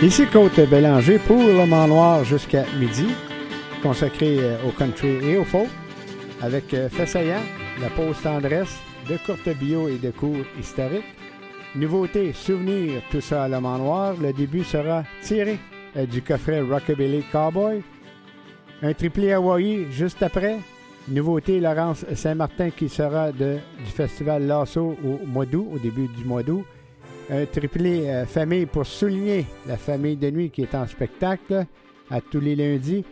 Ici Côte Bélanger pour le Mont Noir jusqu'à midi, consacré euh, au country et au folk, avec euh, Fessayant, la pause tendresse, de courtes bio et de cours historiques. Nouveauté, souvenir, tout ça à le Mont Noir. Le début sera tiré euh, du coffret Rockabilly Cowboy. Un triplé Hawaii juste après. Nouveauté, Laurence Saint-Martin qui sera du festival Lasso au mois d'août, au début du mois d'août un triplé euh, famille pour souligner la famille de nuit qui est en spectacle à tous les lundis.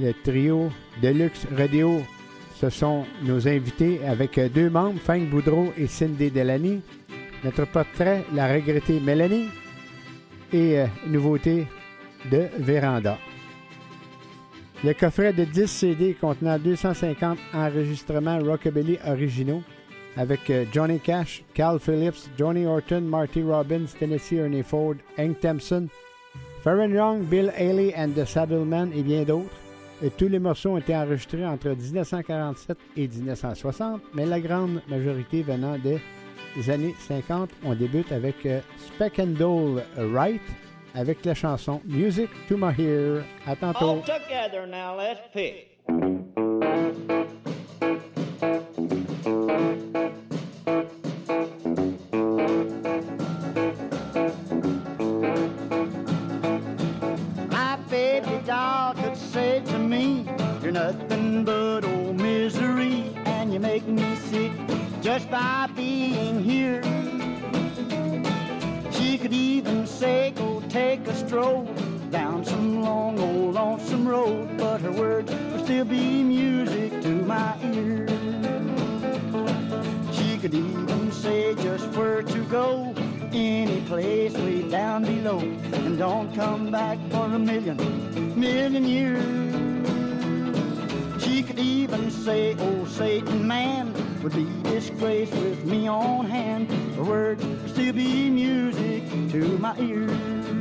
Le trio Deluxe Radio, ce sont nos invités avec euh, deux membres, Frank Boudreau et Cindy Delany. Notre portrait, la regrettée Mélanie. Et euh, nouveauté de Véranda. Le coffret de 10 CD contenant 250 enregistrements rockabilly originaux avec euh, Johnny Cash, Cal Phillips, Johnny Orton, Marty Robbins, Tennessee Ernie Ford, Hank Thompson, Farron Young, Bill Haley and the Saddlemen et bien d'autres. Tous les morceaux ont été enregistrés entre 1947 et 1960, mais la grande majorité venant des années 50. On débute avec euh, Speck and Dole Wright avec la chanson Music to My Ear. À tantôt. Together now, let's pick. Nothing but old misery, and you make me sick just by being here. She could even say, Go take a stroll down some long old lonesome road, but her words would still be music to my ear. She could even say just where to go, any place way down below, and don't come back for a million, million years. Could even say, oh Satan man would be disgraced with me on hand. The words still be music to my ears.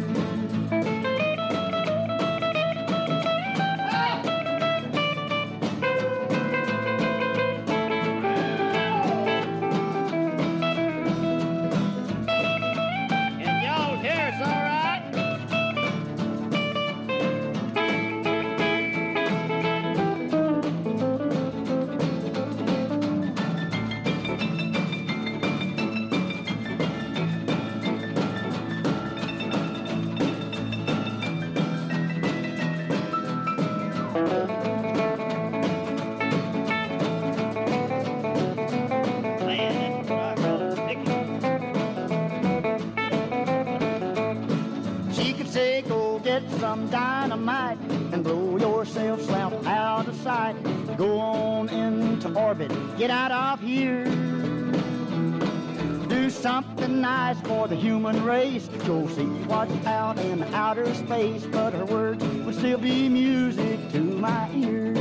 Space. But her words would still be music to my ears.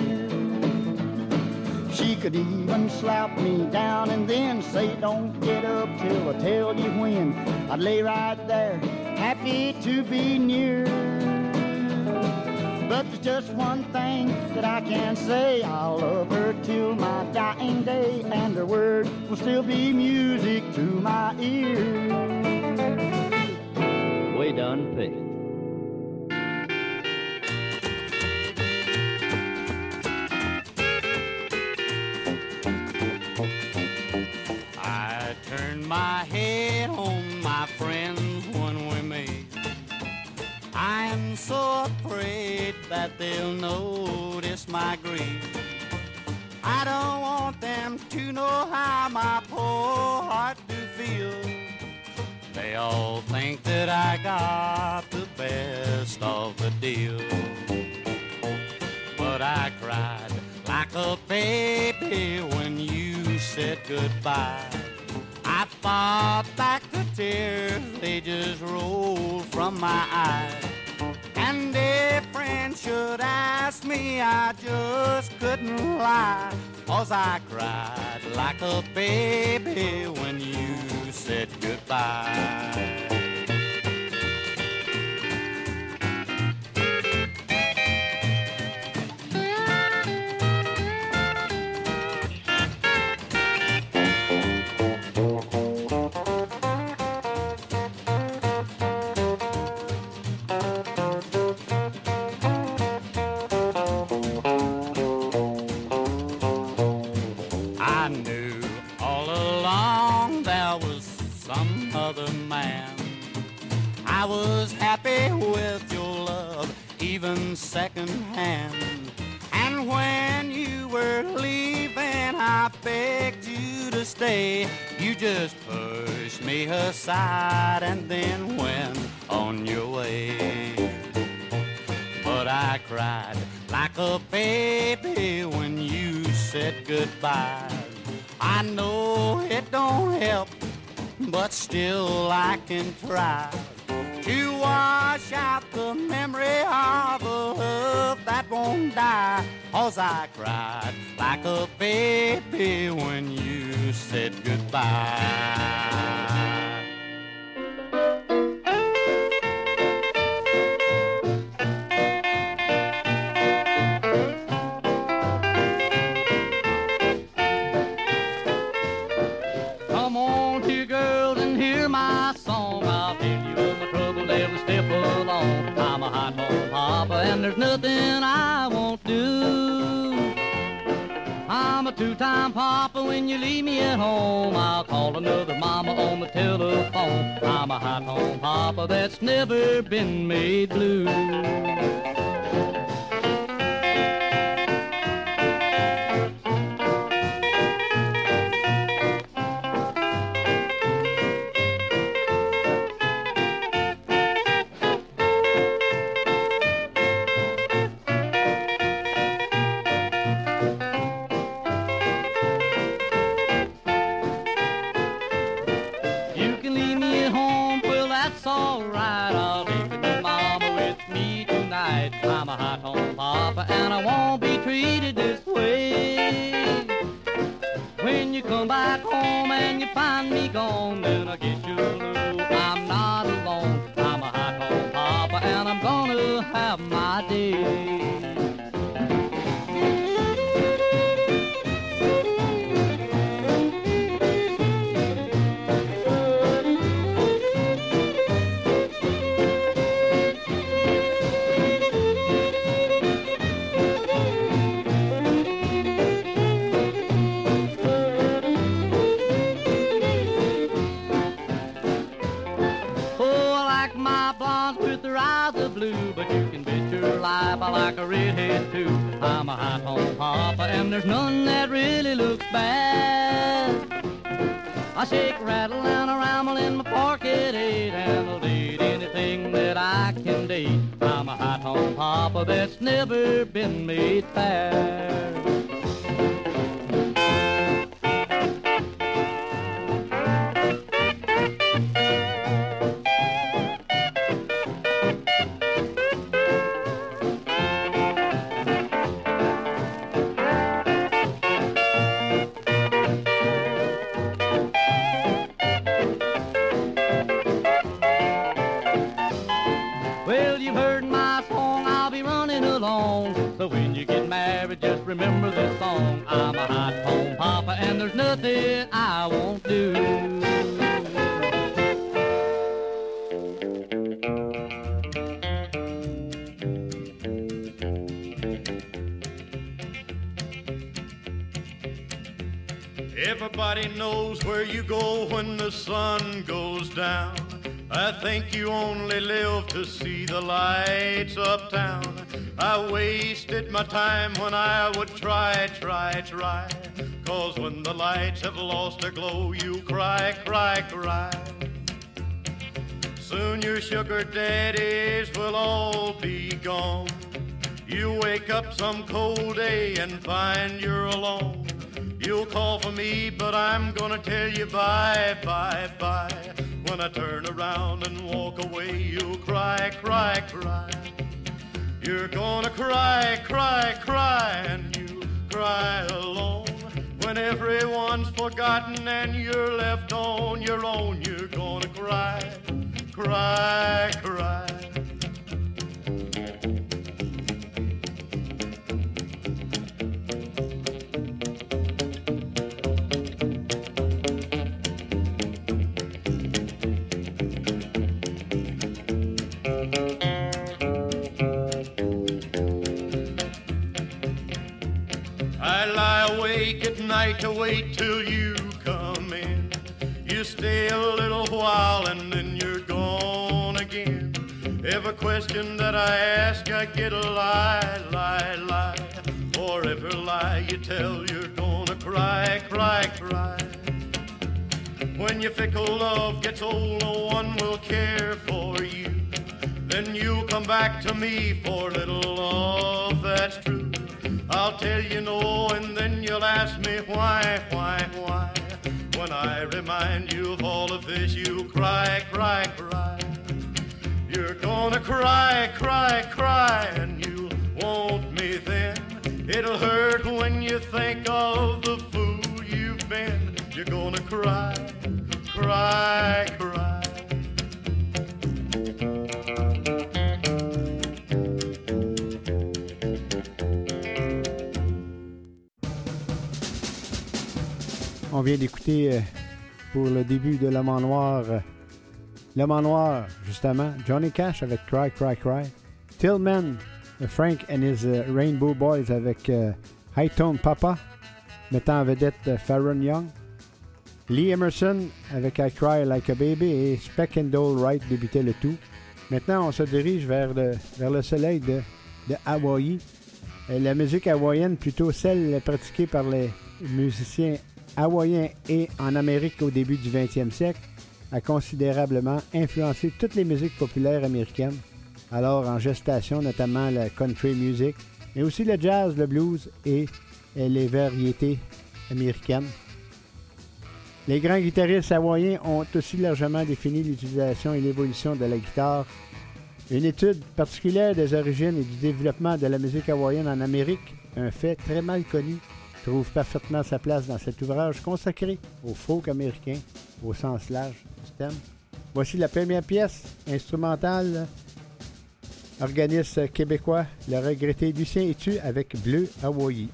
She could even slap me down and then say, Don't get up till I tell you when. I'd lay right there, happy to be near. But there's just one thing that I can say I'll love her till my dying day, and her word will still be music to my ear. We done picked. So afraid that they'll notice my grief. I don't want them to know how my poor heart do feel. They all think that I got the best of the deal. But I cried like a baby when you said goodbye. I fought back the tears, they just rolled from my eyes. If friends should ask me, I just couldn't lie. Cause I cried like a baby when you said goodbye. Even secondhand. And when you were leaving, I begged you to stay. You just pushed me aside and then went on your way. But I cried like a baby when you said goodbye. I know it don't help, but still I can try to wash out the memory of a love that won't die. Cause I cried like a baby when you said goodbye. There's nothing I won't do. I'm a two-time papa when you leave me at home. I'll call another mama on the telephone. I'm a hot-home papa that's never been made blue. It's alright, I'll be taking mama with me tonight. I'm a hot on papa and I won't be treated this way. When you come back home and you find me gone, then I'll get you know I'm not alone. I'm a hot on papa and I'm gonna have my day. papa like a redhead too. I'm a hot on papa, and there's none that really looks bad. I shake, rattle, and I ramble in my park at eight, and I'll eat anything that I can date. I'm a hot on papa that's never been made fair. remember this song. I'm a hot home papa, and there's nothing I won't do. Everybody knows where you go when the sun goes down. I think you only live to see the lights uptown time when I would try, try, try. Cause when the lights have lost their glow, you cry, cry, cry. Soon your sugar daddies will all be gone. You wake up some cold day and find you're alone. You'll call for me, but I'm gonna tell you bye, bye, bye. When I turn around and walk away, you'll cry, cry, cry. You're gonna cry, cry, cry, and you cry alone. When everyone's forgotten and you're left on your own, you're gonna cry, cry, cry. Night to wait till you come in. You stay stay a little while and then you're gone again. Every question that I ask, I get a lie, lie, lie. For every lie you tell, you're gonna cry, cry, cry. When your fickle love gets old, no one will care for you. Then you'll come back to me for a little love that's true. I'll tell you no, and then you'll ask me why, why, why. When I remind you of all of this, you cry, cry, cry. You're gonna cry, cry, cry, and you want me then. It'll hurt when you think of the fool you've been. You're gonna cry, cry, cry. On vient d'écouter euh, pour le début de en Noir. euh, en Noir, justement. Johnny Cash avec Cry, Cry, Cry. Tillman, euh, Frank and his Rainbow Boys avec High Tone Papa, mettant en vedette Farron Young. Lee Emerson avec I Cry Like a Baby et Speck and Dole Wright débutait le tout. Maintenant, on se dirige vers le, soleil de, de Hawaï. La musique hawaïenne, plutôt celle pratiquée par les musiciens hawaïens et en Amérique au début du 20e siècle, a considérablement influencé toutes les musiques populaires américaines, alors en gestation notamment la country music, mais aussi le jazz, le blues et euh, les variétés américaines. Les grands guitaristes hawaïens ont aussi largement défini l'utilisation et l'évolution de la guitare. Une étude particulière des origines et du développement de la musique hawaïenne en Amérique, un fait très mal connu, trouve parfaitement sa place dans cet ouvrage consacré au folk américain au sens large du thème. Voici la première pièce instrumentale, organiste québécois, le regretté Lucien Etu avec Bleu Hawaii.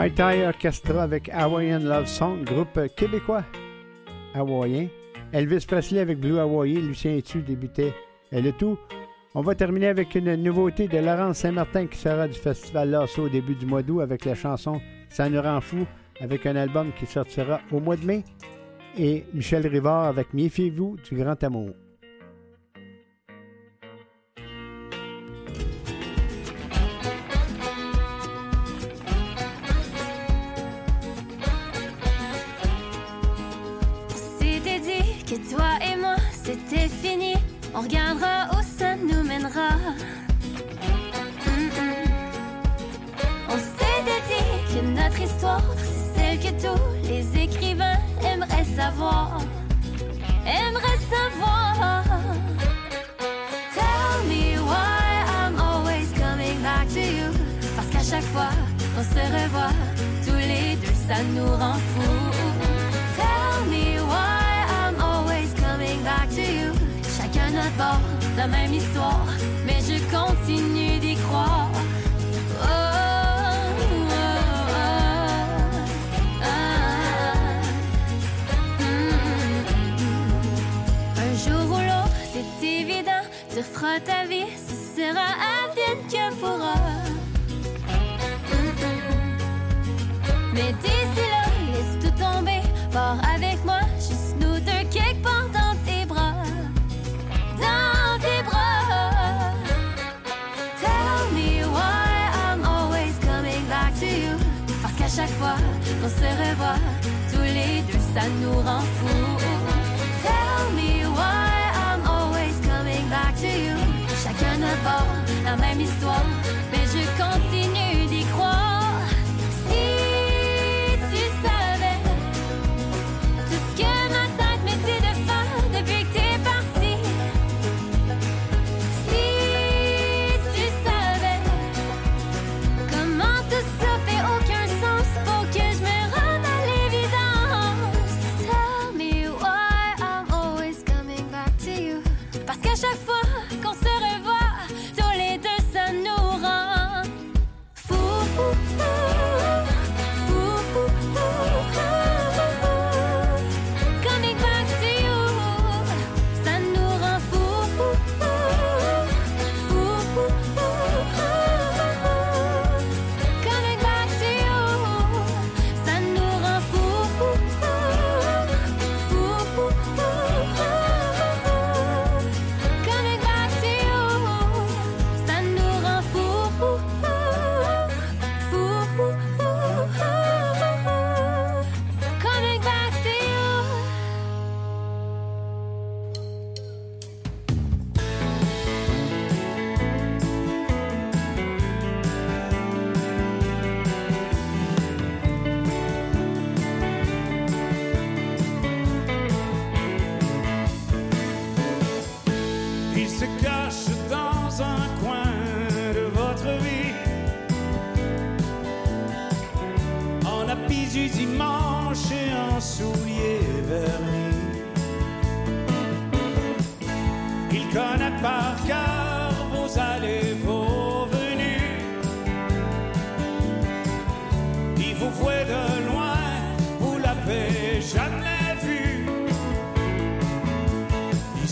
Mai Tai Orchestra avec Hawaiian Love Song, groupe québécois hawaïen Elvis Presley avec Blue Hawaii, Lucien Etu débutait et le tout. On va terminer avec une nouveauté de Laurence Saint-Martin qui sera du festival Lasso au début du mois d'août avec la chanson Ça nous rend fou avec un album qui sortira au mois de mai et Michel Rivard avec Méfiez-vous du grand amour. On regardera où ça nous mènera. On s'était dit que notre histoire c'est celle que tous les écrivains aimeraient savoir. Aimeraient savoir. Tell me why I'm always coming back to you. Parce qu'à chaque fois qu'on se revoit, tous les deux ça nous rend fous. Notre bord, la même histoire, mais je continue d'y croire. Mm. Un jour ou l'autre, c'est évident, tu referas ta vie, ce sera advienne que pourra. Mais d'ici là, laisse tout tomber, pars avec ça nous rend fous. Tell me why I'm always coming back to you. Chacun notre bord, la même histoire,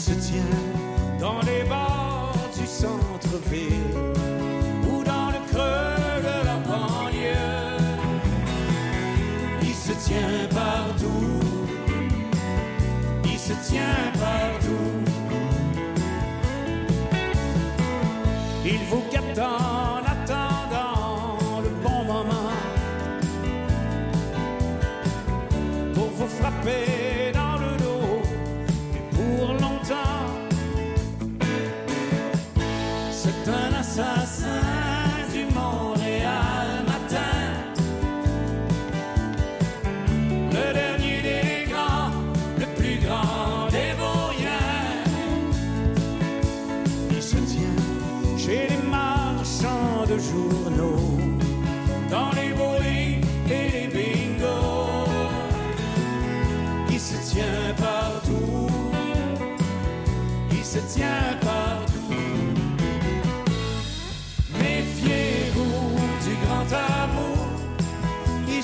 se tient dans les bars du centre-ville ou dans le creux de la banlieue. Il se tient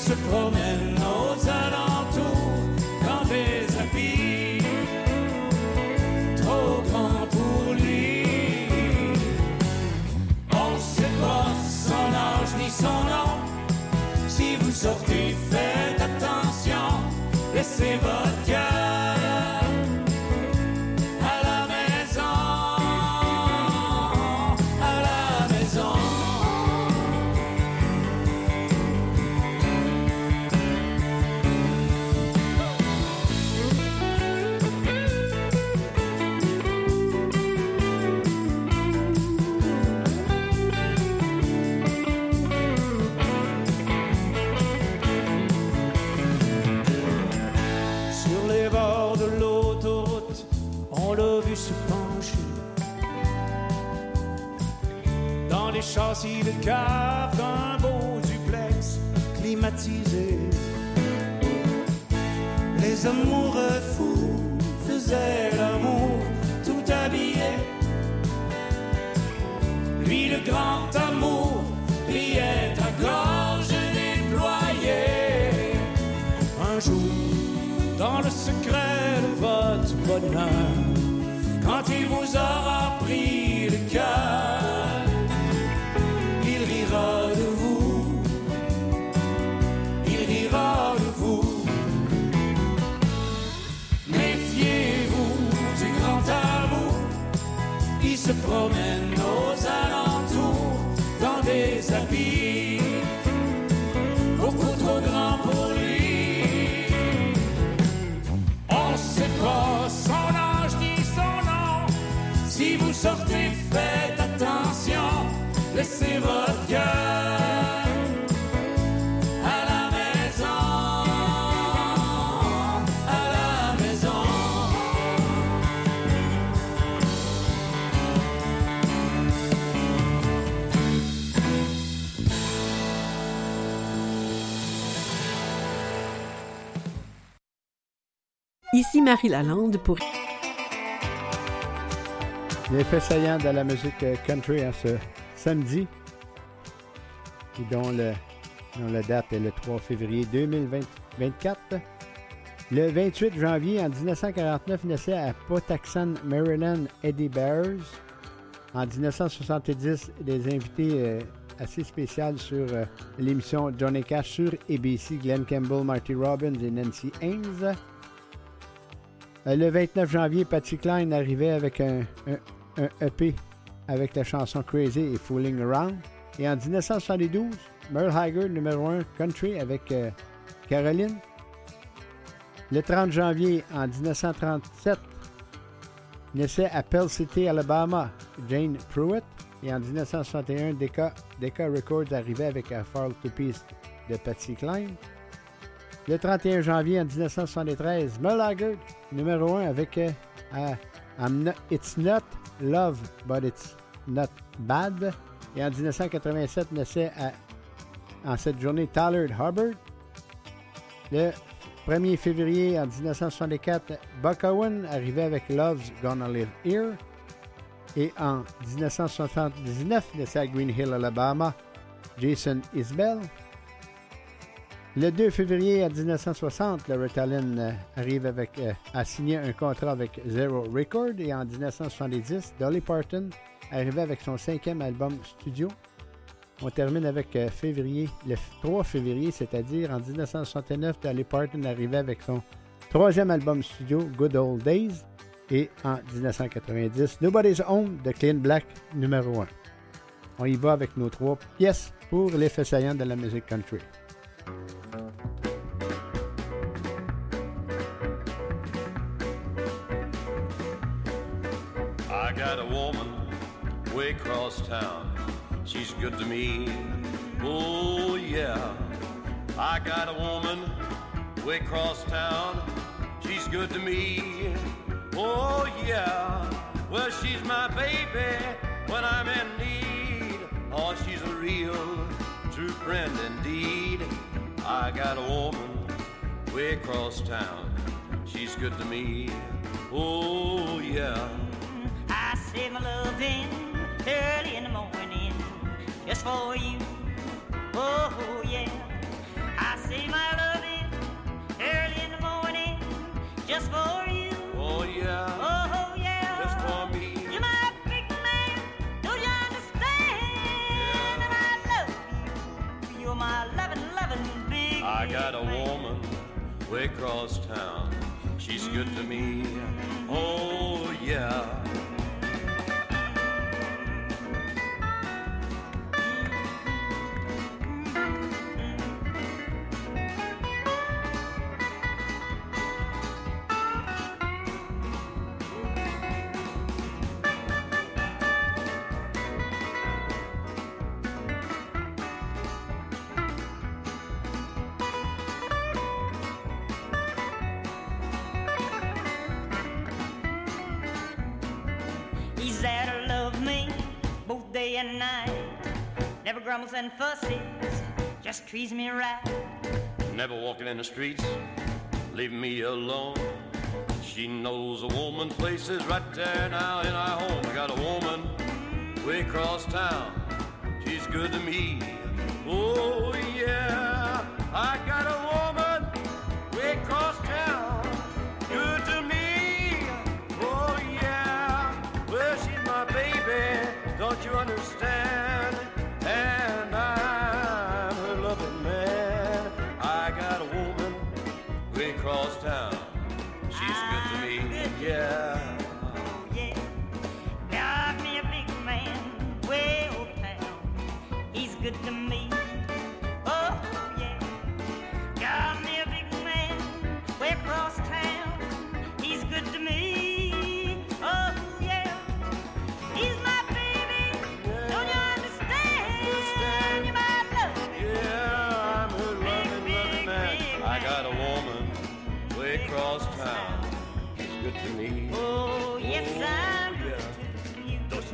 se promènent aux alentours dans des habits trop grands pour lui. On ne sait pas son âge ni son nom. Si vous sortez, faites attention, laissez votre cœur. Amoureux fous faisaient promène aux alentours dans des habits beaucoup trop grands pour lui. On sait pas son âge ni son nom. Si vous sortez, Marie Lalande pour Les faits saillants de la musique euh, country en ce samedi, dont, le, dont la date est le 3 février 2024. Le 28 janvier en 1949 naissait à Patuxent, Maryland, Eddie Bears. En 1970, des invités euh, assez spéciales sur euh, l'émission Johnny Cash sur ABC, Glenn Campbell, Marty Robbins et Nancy Haynes. Euh, le 29 janvier, Patsy Cline arrivait avec un, EP avec la chanson Crazy et Fooling Around. Et en 1972, Merle Haggard, numéro 1 country avec euh, Caroline. Le 30 janvier en 1937, naissait à Pell City, Alabama, Jane Pruitt. Et en 1961, Decca, Records arrivait avec A Fall to Peace de Patsy Cline. Le 31 janvier en 1973, Merle Haggard, numéro 1 avec euh, It's Not Love, but It's Not Bad. Et en 1987, naissait à- en cette journée Tyler Hubbard. Le 1er février en 1964, Buck Owen arrivait avec Love's Gonna Live Here. Et en 1979, naissait à Green Hill, Alabama, Jason Isbell. Le 2 février en 1960, Loretta Lynn euh, arrive avec, euh, a signé un contrat avec Zero Record et en 1970, Dolly Parton arrivait avec son cinquième album studio. On termine avec euh, février, le 3 février, c'est-à-dire en 1969, Dolly Parton arrivait avec son troisième album studio, Good Old Days. Et en 1990, Nobody's Home de Clean Black, numéro 1. On y va avec nos trois pièces pour l'effet saillant de la musique country. Way across town. She's good to me. Oh, yeah. I got a woman way across town. She's good to me. Oh, yeah. Well, she's my baby when I'm in need. Oh, she's a real true friend indeed. I got a woman way across town. She's good to me. Oh, yeah. I say my loving early in the morning just for you. Oh, yeah. I say my loving early in the morning just for you. Oh, yeah. Oh, yeah. Just for me. You're my big man. Don't you understand? Yeah. And I love you. You're my loving, loving big man. I got a man. woman way across town. She's good to me. Mm-hmm. Oh, yeah. He's there to love me both day and night. Never grumbles and fusses, just treats me right. Never walking in the streets, leaving me alone. She knows a woman place is right there now in our home. I got a woman way across town. She's good to me. Oh yeah, I got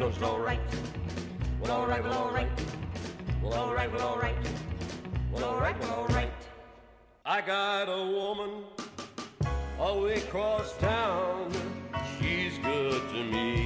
looks alright. Well, alright, well, alright. Well, alright, well, alright. Well, alright, well, alright. I got a woman all the way across town. She's good to me.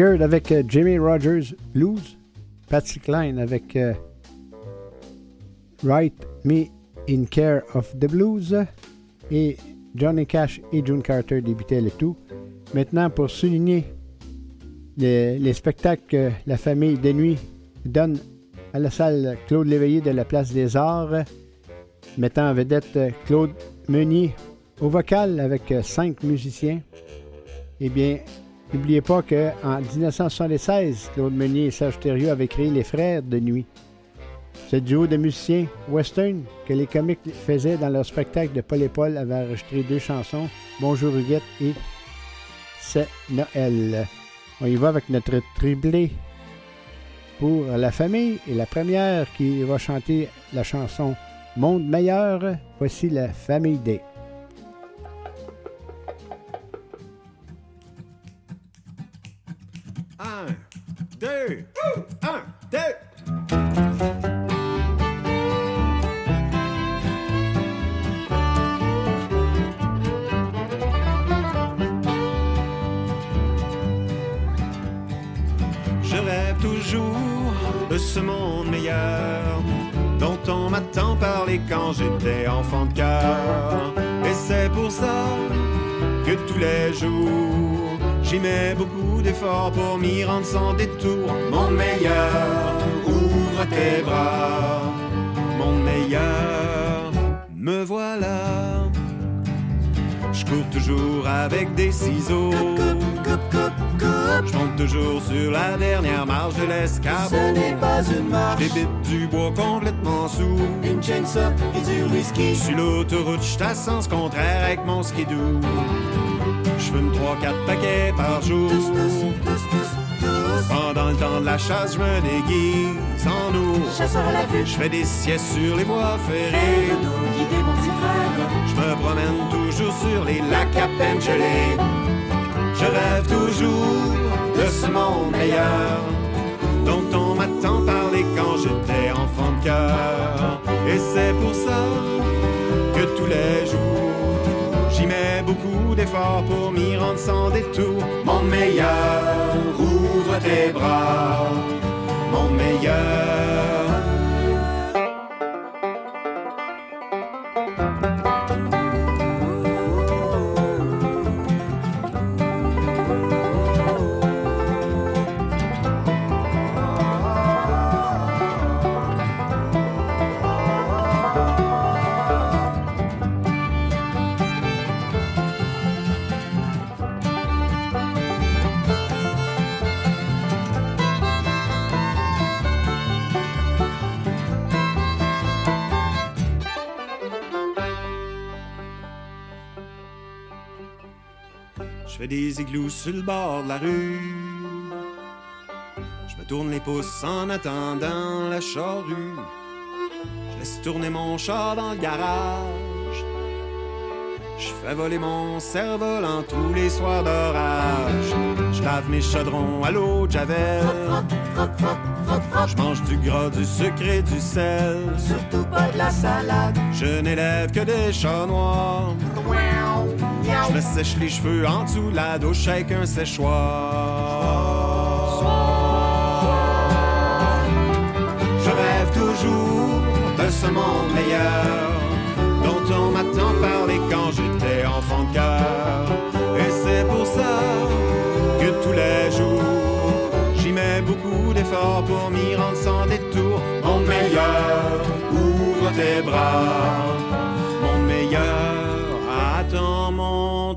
Avec euh, Jimmy Rogers Blues. Patsy Cline avec euh, Write Me in Care of the Blues. Et Johnny Cash et June Carter débutaient le tout. Maintenant, pour souligner les, les spectacles que la famille de nuit donne à la salle Claude Léveillé de la Place des Arts, mettant en vedette euh, Claude Meunier au vocal avec cinq musiciens. Eh bien, n'oubliez pas qu'en 1976, Claude Meunier et Serge Thériault avaient créé les Frères de Nuit. Ce duo de musiciens western que les comiques faisaient dans leur spectacle de Paul et Paul avait enregistré deux chansons, Bonjour Huguette et C'est Noël. On y va avec notre triplé pour la famille et la première qui va chanter la chanson Monde meilleur. Voici la famille 1, 2, 1, 2. Je rêve toujours de ce monde meilleur dont on m'a tant parlé quand j'étais enfant de cœur. Et c'est pour ça que tous les jours j'y mets beaucoup d'efforts pour m'y rendre sans détour. Mon meilleur, ouvre tes bras. Mon meilleur, me voilà. Je cours toujours avec des ciseaux. Je monte toujours sur la dernière marche de l'escabeau. Ce n'est pas une marche. Débite du bois complètement sous. Une chaîne ça et du whisky. Sur l'autoroute, je à sens contraire avec mon skidoo. Je fume 3-4 paquets par jour. Pendant le temps de la chasse, je me déguise en ours. Chasseur à la vue. Je fais des siestes sur les voies ferrées. Je me promène toujours sur les lacs à peine gelés. Je rêve toujours de ce monde meilleur dont on m'a tant parlé quand j'étais enfant de cœur. Et c'est pour ça que tous les jours, pour m'y rendre sans détour. Mon meilleur, ouvre tes bras. Mon meilleur. Des igloos sur le bord de la rue. Je me tourne les pouces en attendant la charrue. Je laisse tourner mon char dans le garage. Je fais voler mon cerf-volant tous les soirs d'orage. Je lave mes chaudrons à l'eau de javel. Je mange du gras, du sucre et du sel. Surtout pas de la salade. Je n'élève que des chats noirs. Je me sèche les cheveux en dessous de la douche avec un séchoir. Je rêve toujours de ce monde meilleur dont on m'a tant parlé quand j'étais enfant de cœur. Et c'est pour ça que tous les jours, j'y mets beaucoup d'efforts pour m'y rendre sans détour. Mon meilleur, ouvre tes bras.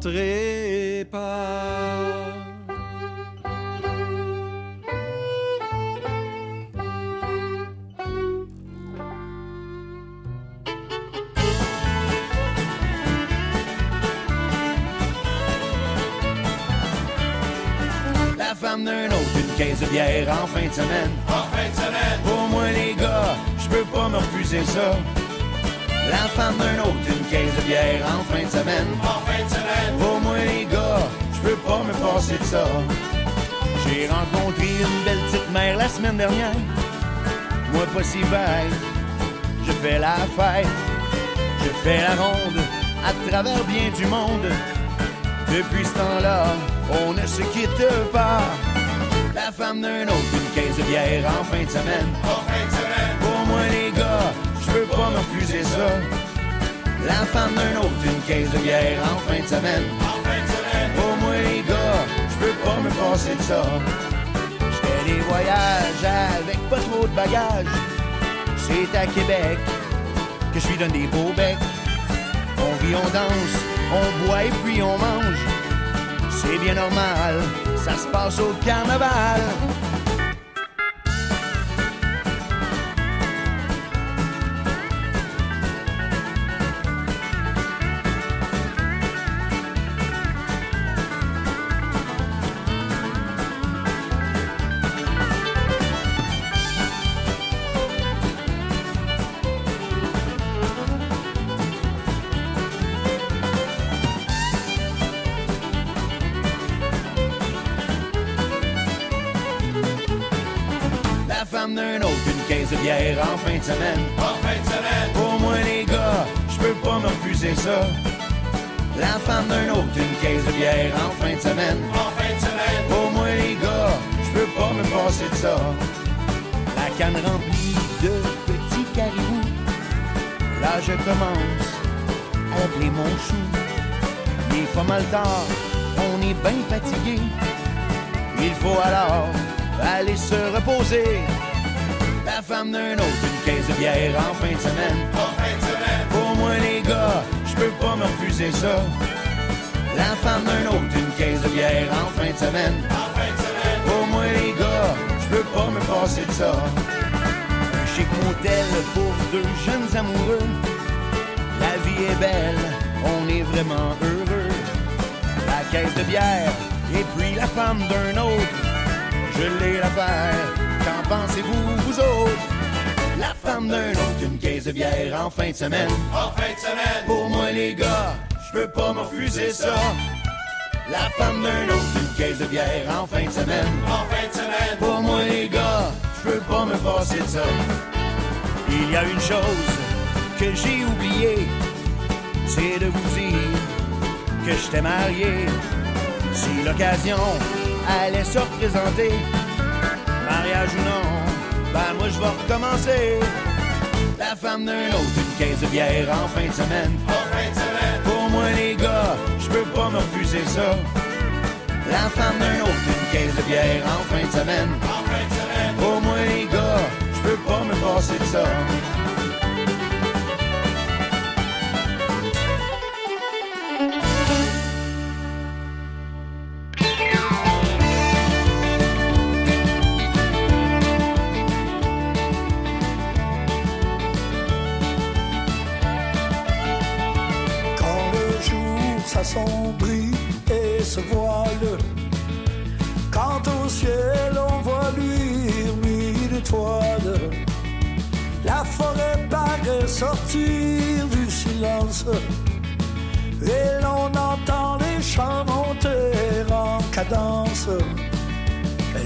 Trépas. La femme d'un autre, une caisse de bière en fin de semaine. En fin de semaine. Pour moi, les gars, je peux pas me refuser ça. La femme d'un autre, une caisse de bière en fin de semaine. En fin de semaine. Pour moi, les gars, je peux pas me passer de ça. J'ai rencontré une belle petite mère la semaine dernière. Moi, pas si bête. Je fais la fête. Je fais la ronde à travers bien du monde. Depuis ce temps-là, on ne se quitte pas. La femme d'un autre, une caisse de bière en fin de semaine. En fin de semaine. Je peux pas me refuser ça. La femme d'un autre, une caisse de bière en fin de semaine. En fin de semaine. Les gars, je peux pas me passer de ça. Je fais des voyages avec pas trop de bagages. C'est à Québec que je lui donne des beaux becs. On rit, on danse, on boit et puis on mange. C'est bien normal, ça se passe au carnaval. En fin de semaine. En fin de semaine. Pour moi, les gars, je peux pas me refuser ça. La femme d'un autre, une caisse de bière en fin de semaine. En fin de semaine. Pour moi, les gars, je peux pas me passer passer de ça. La canne remplie de petits caribous. Là, je commence à appeler mon chou. Il est pas mal tard, on est bien fatigué. Il faut alors aller se reposer. La femme d'un autre, une caisse de bière en fin de semaine. En fin de semaine. Pour moi, les gars, je peux pas me refuser ça. La femme d'un autre, une caisse de bière en fin de semaine. En fin de semaine. Pour moi, les gars, je peux pas me passer de ça. Un chic motel pour deux jeunes amoureux. La vie est belle, on est vraiment heureux. La caisse de bière et puis la femme d'un autre. Je l'ai l'affaire, pensez-vous, vous autres? La femme d'un autre, une caisse de bière en fin de semaine. En fin de semaine. Pour moi, les gars, je peux pas me refuser ça. La femme d'un autre, une caisse de bière en fin de semaine. En fin de semaine. Pour moi, les gars, je peux pas me passer de ça. Il y a une chose que j'ai oubliée, c'est de vous dire que je t'ai marié. Si l'occasion allait se représenter, ou non, ben moi je vais recommencer. La femme d'un autre, une caisse de bière en fin de semaine. En fin de semaine. Pour moi les gars, je peux pas me refuser ça. La femme d'un autre, une caisse de bière en fin de semaine. En fin de semaine. Pour moi les gars, je peux pas me passer de ça. Sortir du silence et l'on entend les chants monter en cadence.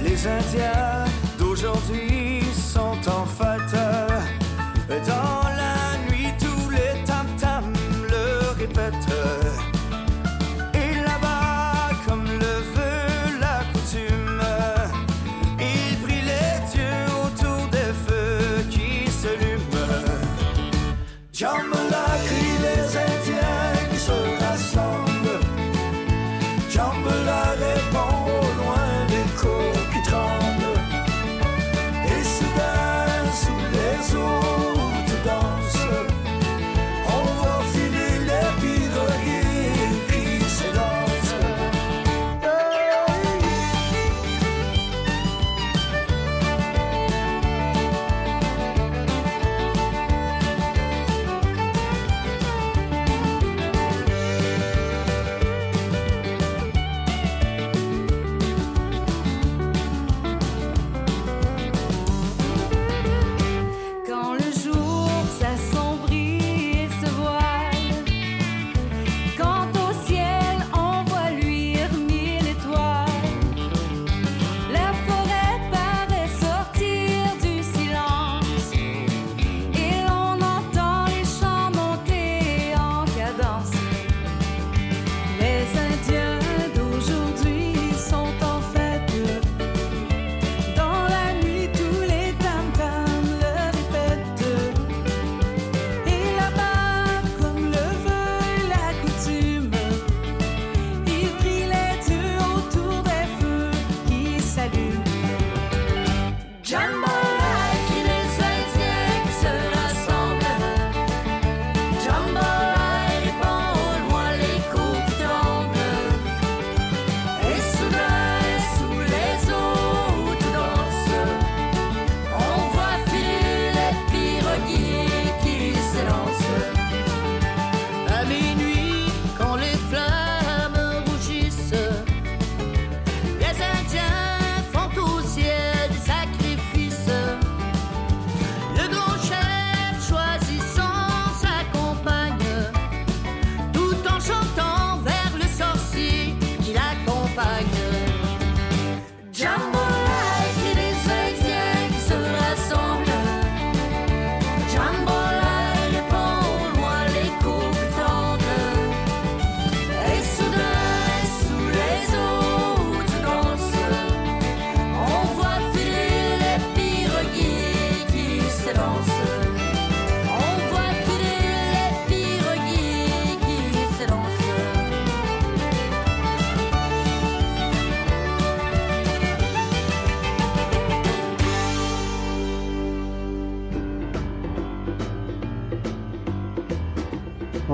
Les Indiens d'aujourd'hui sont en fête.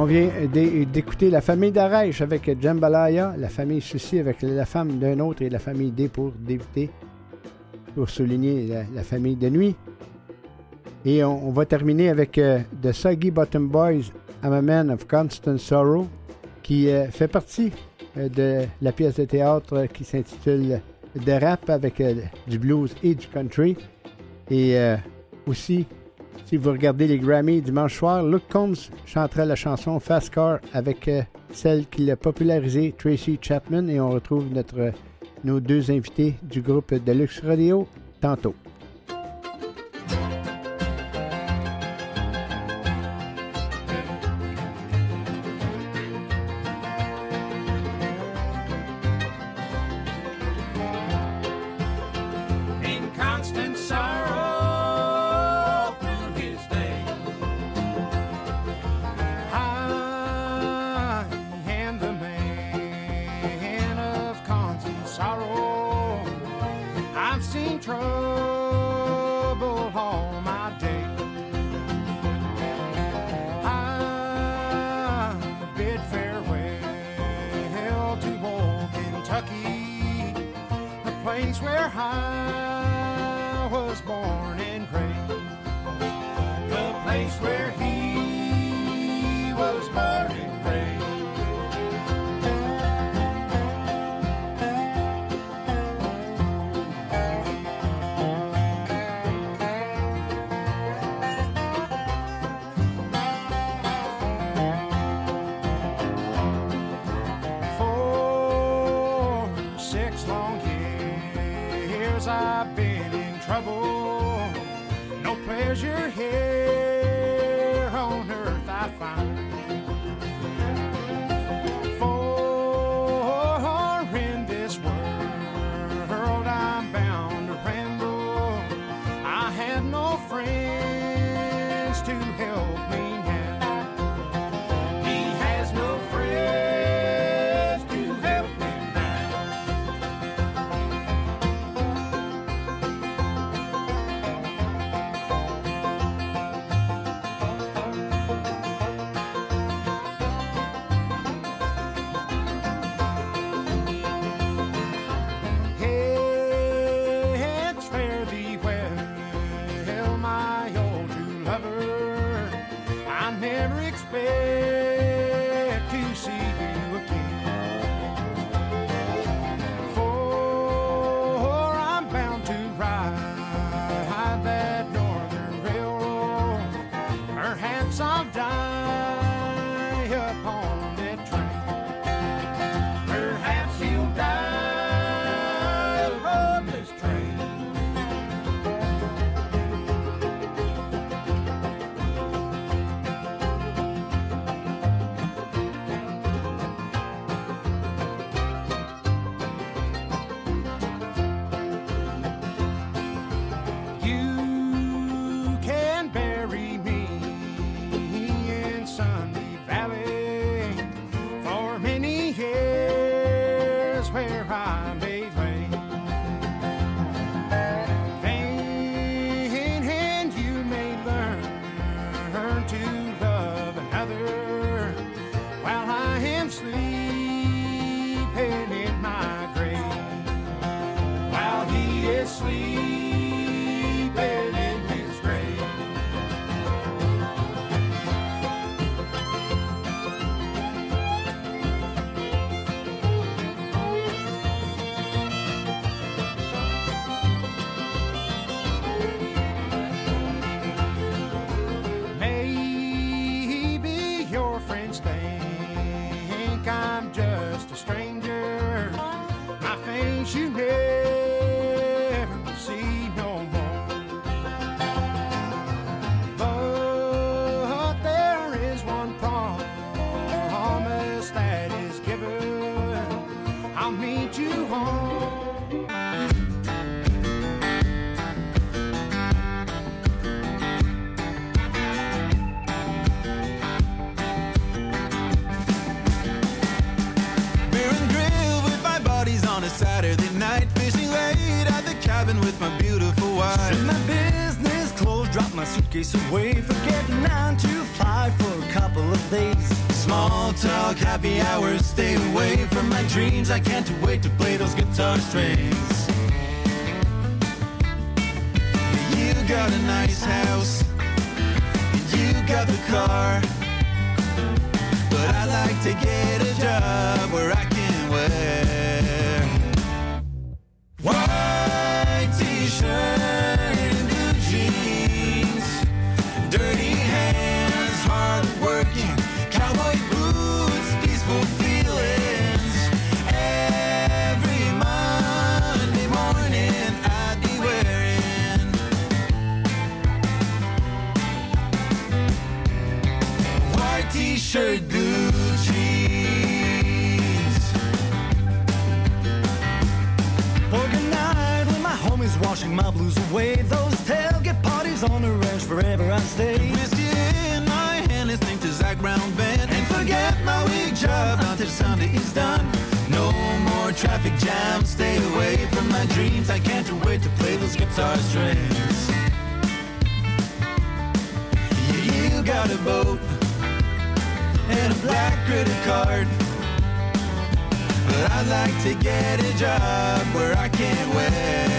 On vient d'é- d'écouter la famille d'Arèche avec Jambalaya, la famille Sucy avec la femme d'un autre et la famille D pour débuter, pour souligner la, famille de nuit. Et on, va terminer avec euh, The Soggy Bottom Boys, I'm a Man of Constant Sorrow, qui euh, fait partie euh, de la pièce de théâtre qui s'intitule The Rap avec du blues et du country. Et aussi, si vous regardez les Grammys dimanche soir, Luke Combs chantera la chanson Fast Car avec euh, celle qui l'a popularisée, Tracy Chapman. Et on retrouve euh, nos deux invités du groupe Deluxe Radio tantôt. I've seen trouble all my day. I bid farewell to old Kentucky the place where I was born and raised, the place where he Your here. Clothes, drop my suitcase away. Nine to five for a couple of days. Small talk, happy hours, stay away from my dreams. I can't wait to play those guitar strings. You got a nice house, you got the car. But I like to get a job where I can wear white t-shirt t-shirt, jeans. Poker night when my homies washing my blues away. Those tailgate parties on the ranch forever I stay. Whiskey in my hand, listening to Zach Brown band, and forget my week job until Sunday is done. No more traffic jams, stay away from my dreams. I can't wait to play those guitar strings. You, you got a boat and a black credit card. But I'd like to get a job where I can't wear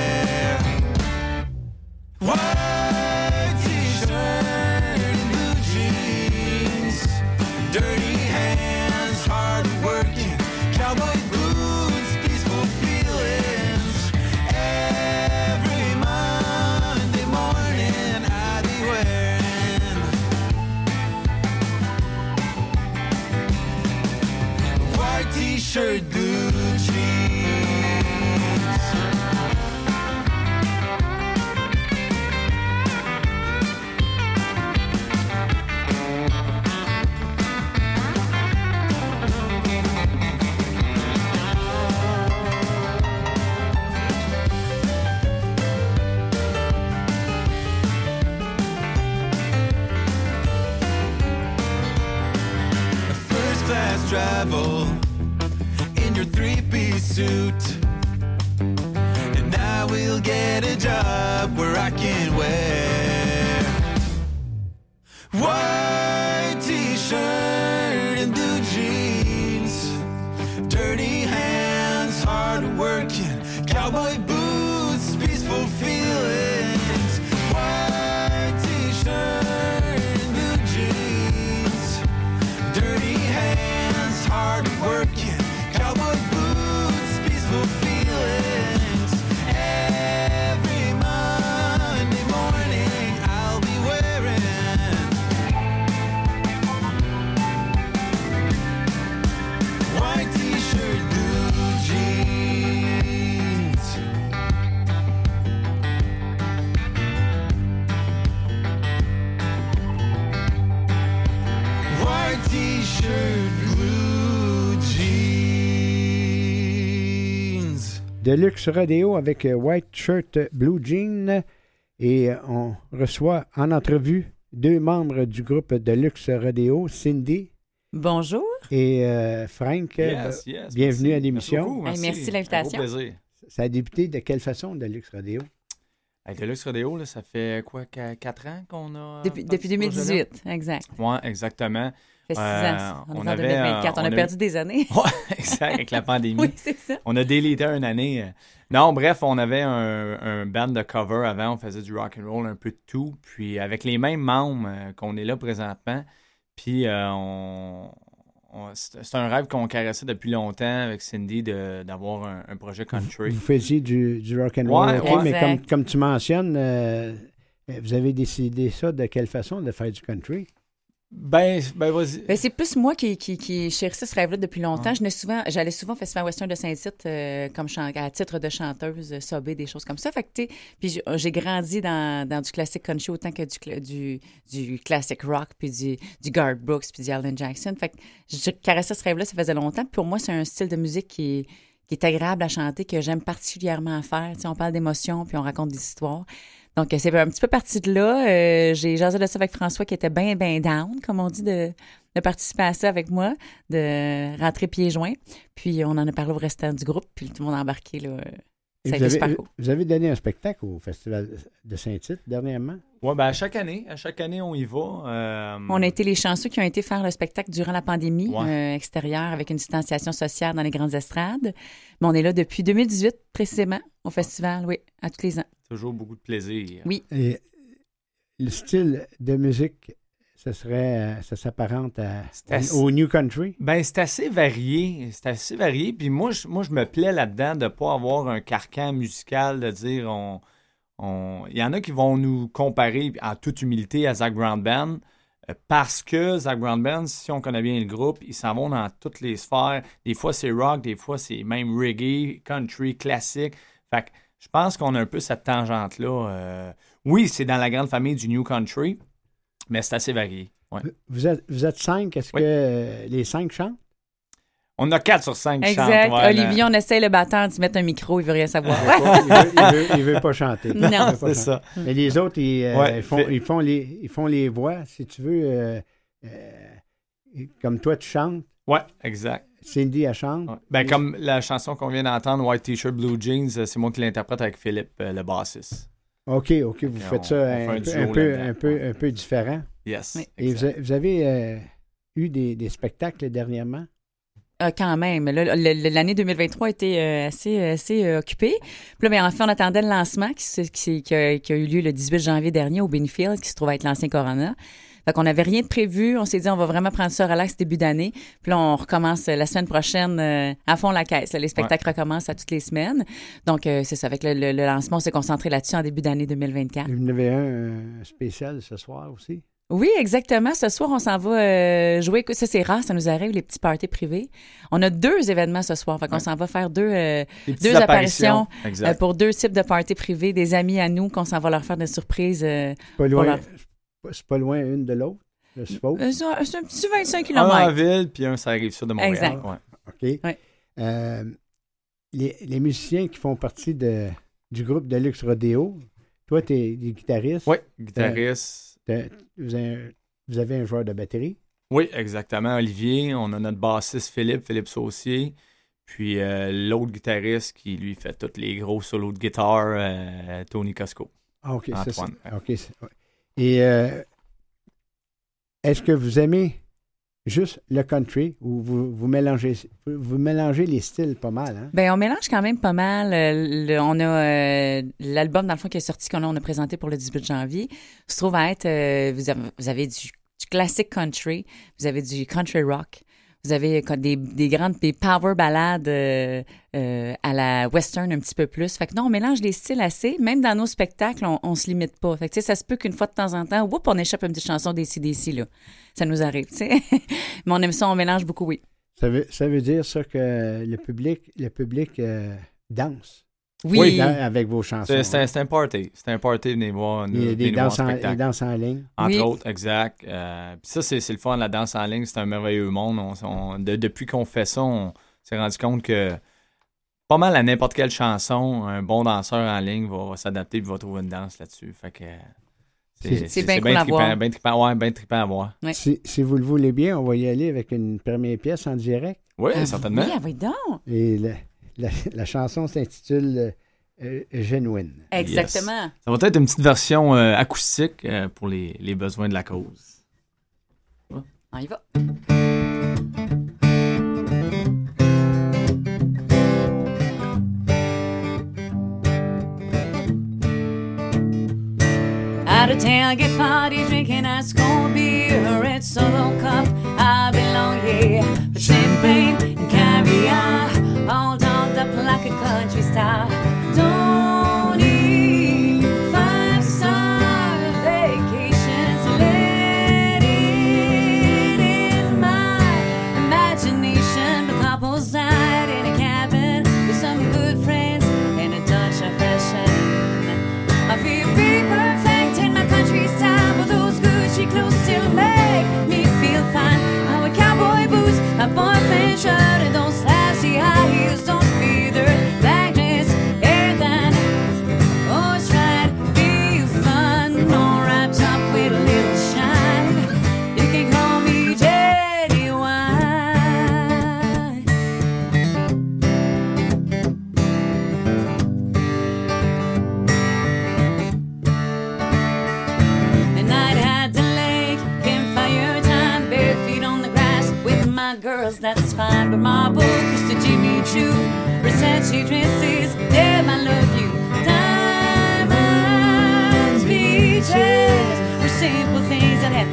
Deluxe Radio avec euh, White Shirt Blue Jean. Et euh, on reçoit en entrevue deux membres du groupe Deluxe Radio, Cindy Bonjour. et euh, Frank. Yes, yes, Bienvenue merci. à l'émission. Merci beaucoup, merci. Hey, merci de l'invitation. Un gros plaisir. Ça a débuté de quelle façon, Deluxe Radio? Avec Deluxe Radio, là, ça fait quoi, 4 ans qu'on a. Depuis, depuis ce projet-là? 2018, exact. Oui, exactement. Ça fait six Euh, ans. On, on est en avait, 2024. euh, on, a on a- perdu des années. Ouais, exact, avec la pandémie. Oui, c'est ça. On a délité une année. Non, bref, on avait un, un band de cover avant, on faisait du rock and roll, un peu de tout. Puis avec les mêmes membres euh, qu'on est là présentement. Puis euh, on, c'est un rêve qu'on caressait depuis longtemps avec Cindy de- d'avoir un, un projet country. Vous faisiez du, du rock and roll, Ouais, mais comme, comme tu mentionnes, euh, vous avez décidé ça de quelle façon de faire du country? Ben, ben vas-y. Ben, c'est plus moi qui, qui, qui chérissais ce rêve-là depuis longtemps. N'ai souvent, j'allais souvent au Festival Western de Saint-Tite euh, comme à titre de chanteuse, euh, sobé, des choses comme ça. Fait que, puis j'ai- grandi dans, dans du classique country autant que du, du, du classic rock, puis du, du Garth Brooks, puis du Alan Jackson. Fait que je caressais ce rêve-là, ça faisait longtemps. Puis pour moi, c'est un style de musique qui est, qui est agréable à chanter, que j'aime particulièrement faire. Tu sais, on parle d'émotions, puis on raconte des histoires. Donc, euh, c'est un petit peu parti de là. Euh, j'ai jasé de ça avec François qui était bien, bien down, comme on dit, de, de participer à ça avec moi, de rentrer pieds joints. Puis, on en a parlé au restant du groupe, puis tout le monde a embarqué. Là. Et Ça a vous, super avez, cool. vous avez donné un spectacle au Festival de Saint-Tite dernièrement? Ouais, ben à chaque année, à chaque année, on y va. Euh, On a été les chanceux qui ont été faire le spectacle durant la pandémie Ouais. euh, extérieure avec une distanciation sociale dans les grandes estrades. Mais on est là depuis 2018 précisément au festival, oui, à tous les ans. Toujours beaucoup de plaisir. Oui. Et le style de musique, ça serait, euh, ça s'apparente assez- au New Country? Ben, c'est assez varié. C'est assez varié. Puis moi, je, moi, je me plais là-dedans de ne pas avoir un carcan musical, de dire on. on- Il y en a qui vont nous comparer en toute humilité à Zach Brown Band. euh, Parce que Zach Brown Band, si on connaît bien le groupe, ils s'en vont dans toutes les sphères. Des fois, c'est rock, des fois, c'est même reggae, country, classique. Fait que je pense qu'on a un peu cette tangente-là. euh, Oui, c'est dans la grande famille du New Country, mais c'est assez varié. Ouais. Vous êtes, vous êtes cinq. Est-ce Oui. que euh, les cinq chantent? On a 4 sur 5 qui Exact. chantent. ouais, Olivier, là. on essaye le batteur d'y mettre un micro, il veut rien savoir. il, veut, il veut- il veut pas chanter. Non. C'est ça. Mais les autres, ils, euh, Ouais, ils font, fait- ils, font les, ils font les voix. Si tu veux, euh, euh, comme toi, tu chantes. Ouais, exact. Cindy, elle chante. Ben, comme la chanson qu'on vient d'entendre, White T-shirt, Blue Jeans, c'est moi qui l'interprète avec Philippe, euh, le bassiste. OK, OK, vous on- faites ça on un, fait un peu, un, peu, un, peu, un peu différent. Yes. Et vous, a- vous avez euh, eu des, des spectacles dernièrement? Ah, quand même. L'année 2023 a été euh, assez, assez euh, occupée. Puis là, ben, en fait, on attendait le lancement qui, qui, qui a, qui a eu lieu le 18 janvier dernier au Benefield, qui se trouve être l'ancien Corona. Fait qu'on n'avait rien de prévu. On s'est dit, on va vraiment prendre ça relax début d'année. Puis là, on recommence euh, la semaine prochaine euh, à fond la caisse. Les spectacles recommencent à toutes les semaines. Donc, euh, c'est ça. Avec le, le- le lancement, on s'est concentré là-dessus en début d'année 2024. Il y en avait un euh, spécial ce soir aussi. Oui, exactement. Ce soir, on s'en va euh, jouer. Ça, c'est rare, ça nous arrive, les petits parties privés. On a deux événements ce soir. Fait qu'on s'en va faire deux, euh, deux apparitions, euh, pour deux types de parties privées, des amis à nous qu'on s'en va leur faire des surprises. euh, Pas pour loin, leur- c'est pas loin une de l'autre, je suppose. Euh, C'est c'est un petit 25 Un km. dans la ville, puis un, ça arrive sur de Montréal. Exact. Ouais. OK. Euh, les, les musiciens qui font partie de, du groupe Deluxe Rodeo, toi, tu es guitariste. Oui, guitariste. T'as- t'as- vous, avez, vous avez un joueur de batterie. Oui, exactement. Olivier, on a notre bassiste Philippe, Philippe Saucier. Puis euh, l'autre guitariste qui lui fait tous les gros solos de guitare, euh, Tony Cosco. Ah, OK. ça, Antoine. c'est- OK. c'est- ouais. Et euh, est-ce que vous aimez juste le country ou vous, vous, mélangez, vous mélangez les styles pas mal? Hein? Ben, on mélange quand même pas mal. Euh, on a euh, l'album, dans le fond, qui est sorti, qu'on a, on a présenté pour le 18 janvier, se trouve à être, vous, avez, vous avez du, du classique country, vous avez du country rock, vous avez des, des grandes, des power ballades euh, euh, à la western un petit peu plus. Fait que non, on mélange les styles assez. Même dans nos spectacles, on, on se limite pas. Fait que ça se peut qu'une fois de temps en temps, whoop, on échappe une petite chanson des CDC, là. Ça nous arrive, tu. Mais on aime ça, on mélange beaucoup, oui. Ça veut, ça veut dire ça que le public, le public euh, danse. Oui. Dans- avec vos chansons. C'est c'est un, party. C'est un party, venez voir. Il y a des nous voir danses, en en, spectacle. des danses en ligne. Entre Oui. autres, exact. Euh, ça, c'est le fun, la danse en ligne, c'est un merveilleux monde. On- on- de- depuis qu'on fait ça, on s'est rendu compte que pas mal à n'importe quelle chanson, un bon danseur en ligne va, va s'adapter et va trouver une danse là-dessus. Fait que C'est- bien cool voir. bien trippant, ouais, bien trippant à voir. Ouais. Si, si vous le voulez bien, on va y aller avec une première pièce en direct. Oui, Ah, certainement. Oui, ah oui, donc. Et la, la- la chanson s'intitule euh, Genuine. Exactement. Ça va être une petite version euh, acoustique euh, pour les, les besoins de la cause. On y va. Out of get party, drinking ice cold beer, a red solo cup. I belong here for champagne and caviar, all dolled up like a country. Don't need five star vacations, let it in my imagination. Night in a cabin with some good friends a touch of. I feel perfect in my country style, but those Gucci clothes still make me feel fine. Our cowboy boots, a boyfriend shirt, and those But my book is to Jimmy Choo. Versace dresses, damn, I love you. Diamonds, beaches, were simple things that had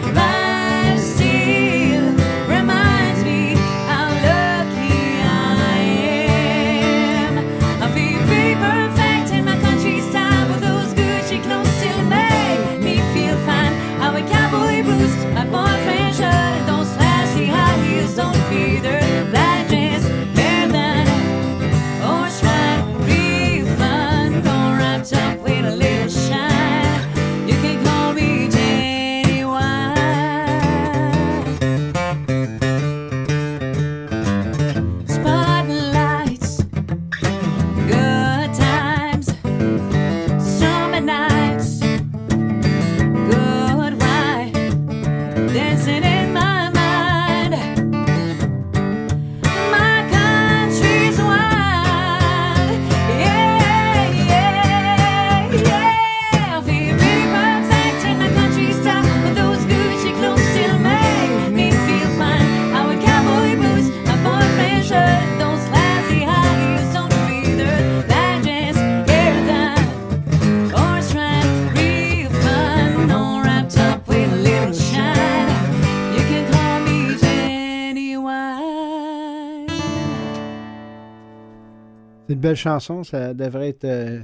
belle chanson. Ça devrait être euh,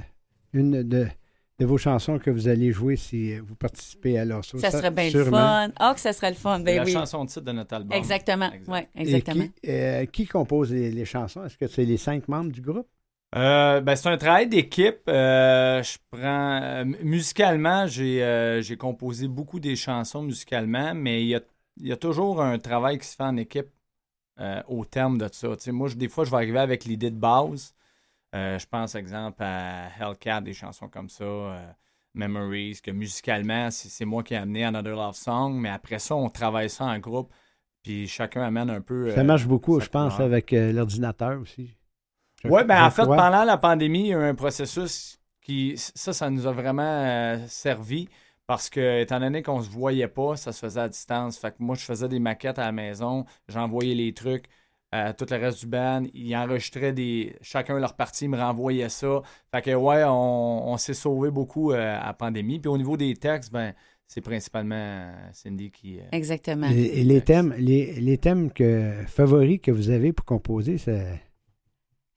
une de, de vos chansons que vous allez jouer si euh, vous participez à l'Orso. Ça serait bien le fun. Ah, que ça serait le fun. C'est Ben la oui. chanson de titre de notre album. Exactement. Ouais, Et exactement. qui, euh, qui compose les, les chansons? Est-ce que c'est les cinq membres du groupe? Euh, ben, c'est un travail d'équipe. Euh, je prends euh, musicalement, j'ai euh, composé beaucoup des chansons musicalement, mais il y a, il y a toujours un travail qui se fait en équipe euh, au terme de ça. Moi, je- des fois, je vais arriver avec l'idée de base. Euh, je pense, exemple, à Hellcat, des chansons comme ça, euh, Memories, que musicalement, c'est moi qui ai amené Another Love Song, mais après ça, on travaille ça en groupe, puis chacun amène un peu. Ça euh, marche beaucoup, je pense, couleur. avec l'ordinateur aussi. Oui, ben en fait, crois. pendant la pandémie, il y a eu un processus qui. Ça, ça nous a vraiment servi parce que, étant donné qu'on se voyait pas, ça se faisait à distance. Fait que moi, je faisais des maquettes à la maison, j'envoyais les trucs à tout le reste du band. Ils enregistraient des. Chacun leur partie, ils me renvoyait ça. Fait que, ouais, on, on s'est sauvé beaucoup euh, à la pandémie. Puis au niveau des textes, ben. C'est principalement euh, Cindy qui. euh, Exactement. Et, et les thèmes, les, les thèmes que, favoris que vous avez pour composer, c'est.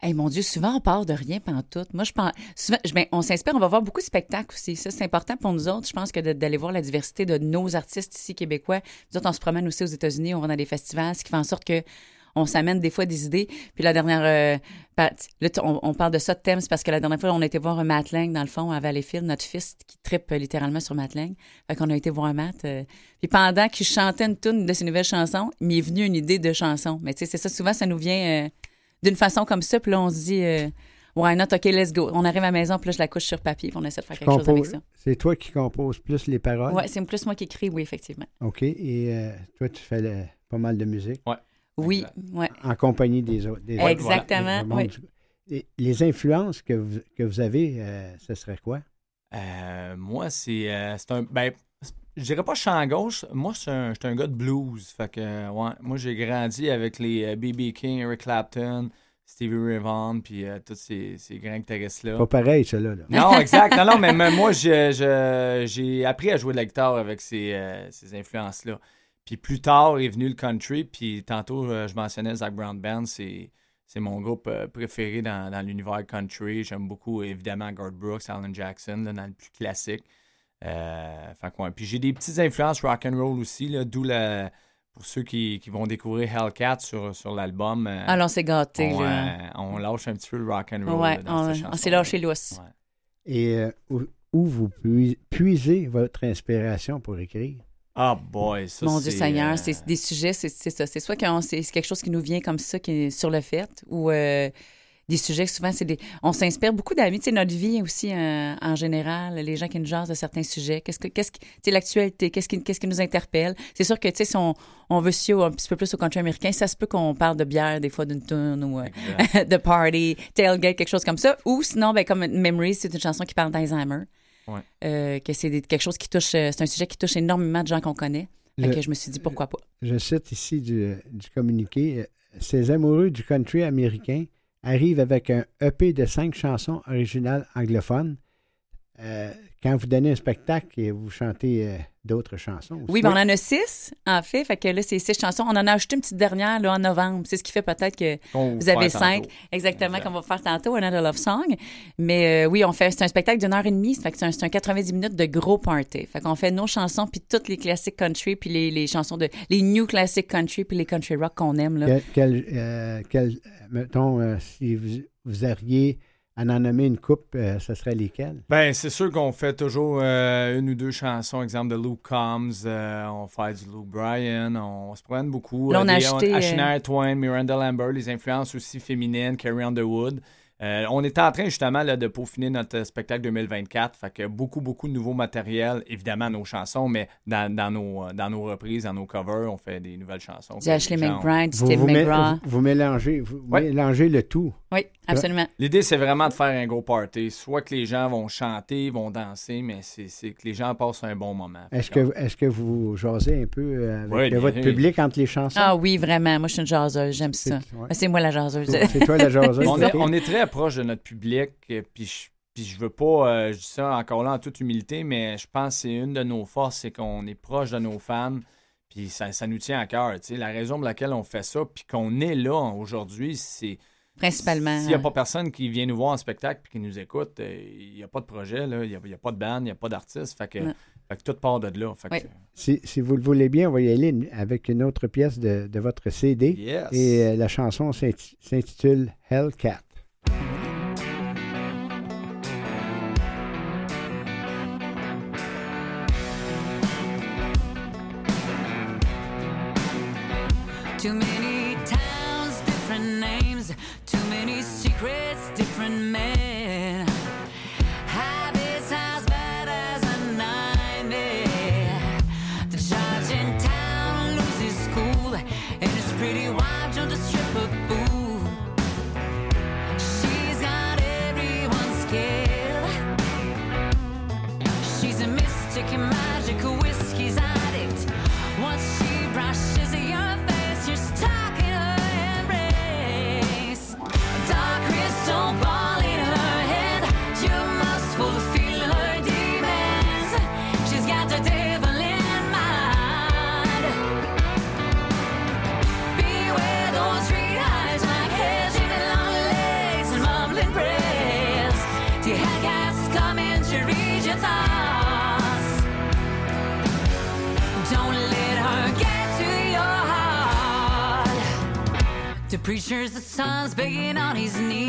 Hey, mon Dieu, souvent on part de rien tout. Moi, je pense. Souvent, je- ben, on s'inspire, on va voir beaucoup de spectacles aussi. Ça, c'est important pour nous autres. Je pense que d'aller voir la diversité de nos artistes ici québécois. Nous autres, on se promène aussi aux États-Unis, on va dans des festivals, ce qui fait en sorte que on s'amène des fois des idées. Puis la dernière. euh, là, on, on parle de ça de thème, c'est parce que la dernière fois, on a été voir un Matt Lang, dans le fond, à Valleyfield, notre fils qui tripe euh, littéralement sur Matt Lang. Fait qu'on a été voir Matt. euh, puis pendant qu'il chantait une tune de ses nouvelles chansons, il m'est venu une idée de chanson. Mais tu sais, c'est ça, souvent, ça nous vient. euh, d'une façon comme ça, puis là, on se dit, euh, why not, OK, let's go. On arrive à la maison, puis là, je la couche sur papier, puis on essaie de faire quelque chose avec Compose- ça. C'est toi qui composes plus les paroles? Ouais, c'est plus moi qui écris, oui, effectivement. OK. Et euh, toi, tu fais le- pas mal de musique? Ouais. Oui, ouais. En compagnie des autres. des Exactement, oui. les influences que vous, que vous avez, euh, ce serait quoi? Euh, moi, c'est euh, c'est un. Ben, je dirais pas chant gauche. Moi, je suis un, un gars de blues. Fait que, ouais, moi, j'ai grandi avec les B.B. King, Eric Clapton, Stevie Ray Vaughan, puis euh, tous ces, ces grands guitaristes-là. Pas pareil, ça, là. Non, exact. Non, non, mais même moi, j'ai appris à jouer de la guitare avec ces, euh, ces influences-là. Puis plus tard est venu le country, puis tantôt, euh, je mentionnais Zach Brown Band, c'est, c'est mon groupe euh, préféré dans, dans l'univers country. J'aime beaucoup, évidemment, Garth Brooks, Alan Jackson, là, dans le plus classique. Euh, fait ouais. Puis j'ai des petites influences rock and roll aussi, là, d'où la... Pour ceux qui, qui vont découvrir Hellcat sur, sur l'album. euh, Alors, on s'est gâtés, on, là. euh, on lâche un petit peu le rock and roll Ouais, là, dans on, ces on chansons-là. s'est lâché lousse. Et euh, où, où vous puis- puisez votre inspiration pour écrire? Ah boy, ça Mon Dieu Seigneur, euh, c'est des sujets, c'est ça. C'est soit que c'est quelque chose qui nous vient comme ça, qui est sur le fait, ou euh, des sujets, souvent, c'est des. On s'inspire beaucoup d'amis. Tu sais, notre vie aussi, euh, en général, les gens qui nous jasent de certains sujets. Qu'est-ce que, qu'est-ce qui, l'actualité, qu'est-ce qui, qu'est-ce qui nous interpelle? C'est sûr que, tu sais, si on, on veut se un petit peu plus au country américain, ça se peut qu'on parle de bière, des fois, d'une tune ou euh, de party, tailgate, quelque chose comme ça. Ou sinon, ben, comme Memories, c'est une chanson qui parle d'Alzheimer. Ouais. Euh, que c'est des- quelque chose qui touche, euh, c'est un sujet qui touche énormément de gens qu'on connaît. Je- que je me suis dit pourquoi pas. Je cite ici du, du communiqué. euh, Ces amoureux du country américain arrivent avec un EP de cinq chansons originales anglophones. Euh, quand vous donnez un spectacle et vous chantez euh, d'autres chansons. aussi. Oui, ben, on en a six, en fait. Fait que là, c'est six chansons. On en a ajouté une petite dernière là, en novembre. C'est ce qui fait peut-être que vous avez cinq. tantôt. Exactement, qu'on va faire tantôt, Another Love Song. Mais euh, oui, on fait, c'est un spectacle d'une heure et demie. Fait que c'est un, c'est un 90 minutes de gros party. Fait qu'on fait nos chansons, puis toutes les classiques country, puis les, les chansons de. les new classic country, puis les country rock qu'on aime. Là. Quel, quel, euh, quel- mettons, euh, si vous, vous auriez à en nommer une coupe, euh, ce serait lesquelles? Ben, c'est sûr qu'on fait toujours euh, une ou deux chansons, exemple de Luke Combs, euh, on fait du Luke Bryan, on se promène beaucoup. Là, on a acheté, euh, Shania Twain, Miranda Lambert, les influences aussi féminines, Carrie Underwood. Euh, on est en train justement là, de peaufiner notre spectacle 2024. Fait que beaucoup, beaucoup de nouveaux matériels, évidemment nos chansons, mais dans, dans nos, dans nos reprises, dans nos covers, on fait des nouvelles chansons. Du Ashley McBride, Steve McGraw. vous- vous mélangez, vous Ouais. mélangez le tout. Oui, absolument. L'idée, c'est vraiment de faire un gros party. Soit que les gens vont chanter, vont danser, mais c'est que les gens passent un bon moment. Est-ce que, est que vous jasez un peu euh, avec Oui, euh, votre public entre les chansons? Ah oui, vraiment. Moi, je suis une jaseuse. J'aime ça. ouais. C'est moi la jaseuse. C'est toi la jaseuse. on, est, on est très proche de notre public, euh, puis je, puis je veux pas, euh, je dis ça encore là en toute humilité, mais je pense que c'est une de nos forces, c'est qu'on est proche de nos fans, puis ça, ça nous tient à cœur. tu sais. La raison pour laquelle on fait ça, puis qu'on est là aujourd'hui, c'est... Principalement. S'il n'y a pas personne qui vient nous voir en spectacle puis qui nous écoute, euh, il n'y a pas de projet, là, il n'y a, il y a pas de band, il n'y a pas d'artiste, fait que, Non. fait que tout part de là. Fait que- Oui. Si, si vous le voulez bien, on va y aller avec une autre pièce de, de votre CD. Yes. Et euh, la chanson s'inti- s'intitule Hellcat. The preacher's the son's begging on his knees.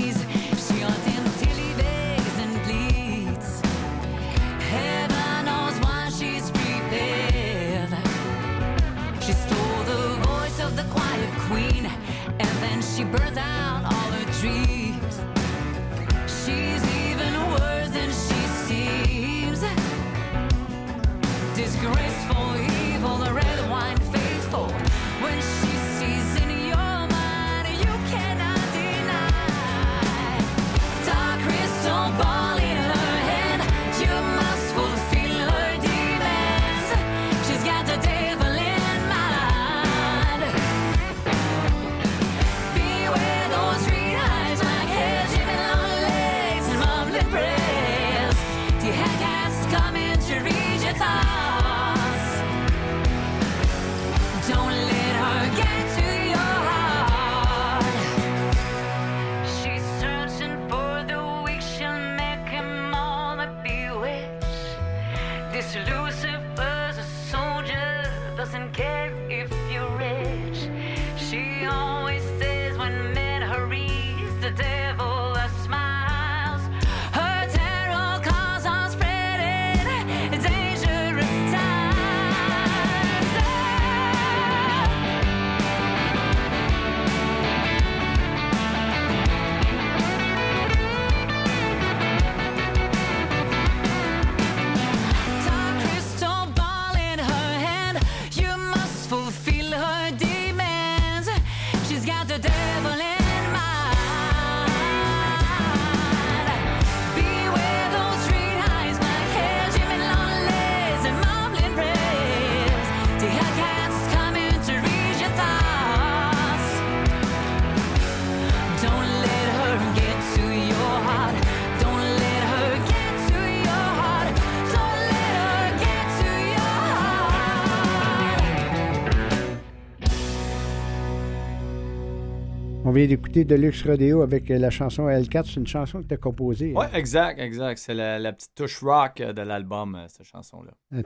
D'écouter Deluxe Rodeo avec euh, la chanson L4. C'est une chanson que tu as composée. Hein? exact, exact. C'est la, la petite touche rock euh, de l'album, euh, cette chanson-là. La,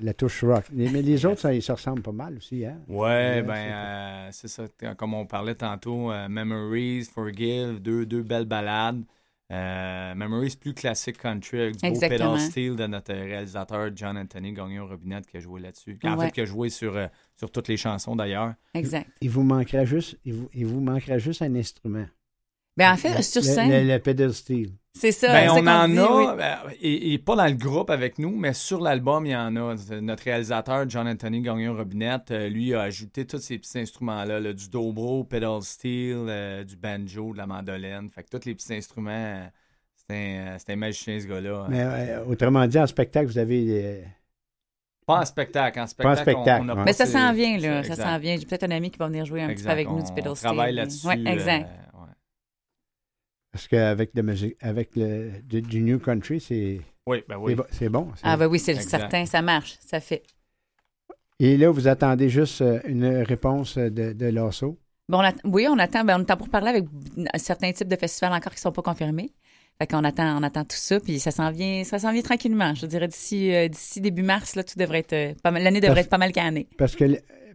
la touche rock. Mais, les autres, ça, ils se ressemblent pas mal aussi. Hein? Ouais, ben, c'est- euh, ça. Comme on parlait tantôt, euh, Memories, Forgive, deux, deux belles balades. Euh, Memories plus classique country avec du beau Exactement. pedal steel de notre réalisateur John Anthony Gagnon Robinette qui a joué là-dessus. En Ouais. fait, qui a joué sur, euh, sur toutes les chansons d'ailleurs. Exact. Il vous manquerait juste, il vous, il vous manquerait juste un instrument. Ben, en fait, Le- sur le- scène. Le, le pedal steel. C'est ça. Ben, on en dit, a, oui. ben, et, et pas dans le groupe avec nous, mais sur l'album, il y en a. Notre réalisateur, John Anthony Gagnon Robinette, euh, lui a ajouté tous ces petits instruments-là, là, du dobro, pedal steel, euh, du banjo, de la mandoline. Fait que tous les petits instruments, c'est un, magicien, ce gars-là. Mais euh, autrement dit, en spectacle, vous avez. euh, Pas en spectacle. En Pas en spectacle, spectacle, on, on a ouais. Mais ça s'en vient, là. Ça s'en vient. J'ai peut-être un ami qui va venir jouer un petit peu avec nous du On pedal steel. travaille là-dessus. Oui, exact. Euh. Parce qu'avec la musique, avec le, du, du New Country, c'est. Oui, ben oui. c'est bon- Ah, ben oui, c'est certain. Ça marche. Ça fait. Et là, vous attendez juste euh, une réponse de, de Lasso. Bon, oui, on attend. Ben, on attend pour parler avec certains types de festivals encore qui ne sont pas confirmés. Fait qu'on attend, on attend tout ça, puis ça s'en vient, ça s'en vient tranquillement. Je dirais d'ici, euh, d'ici début mars, là, tout devrait être, euh, l'année devrait Parce- être pas mal cannée. Parce que,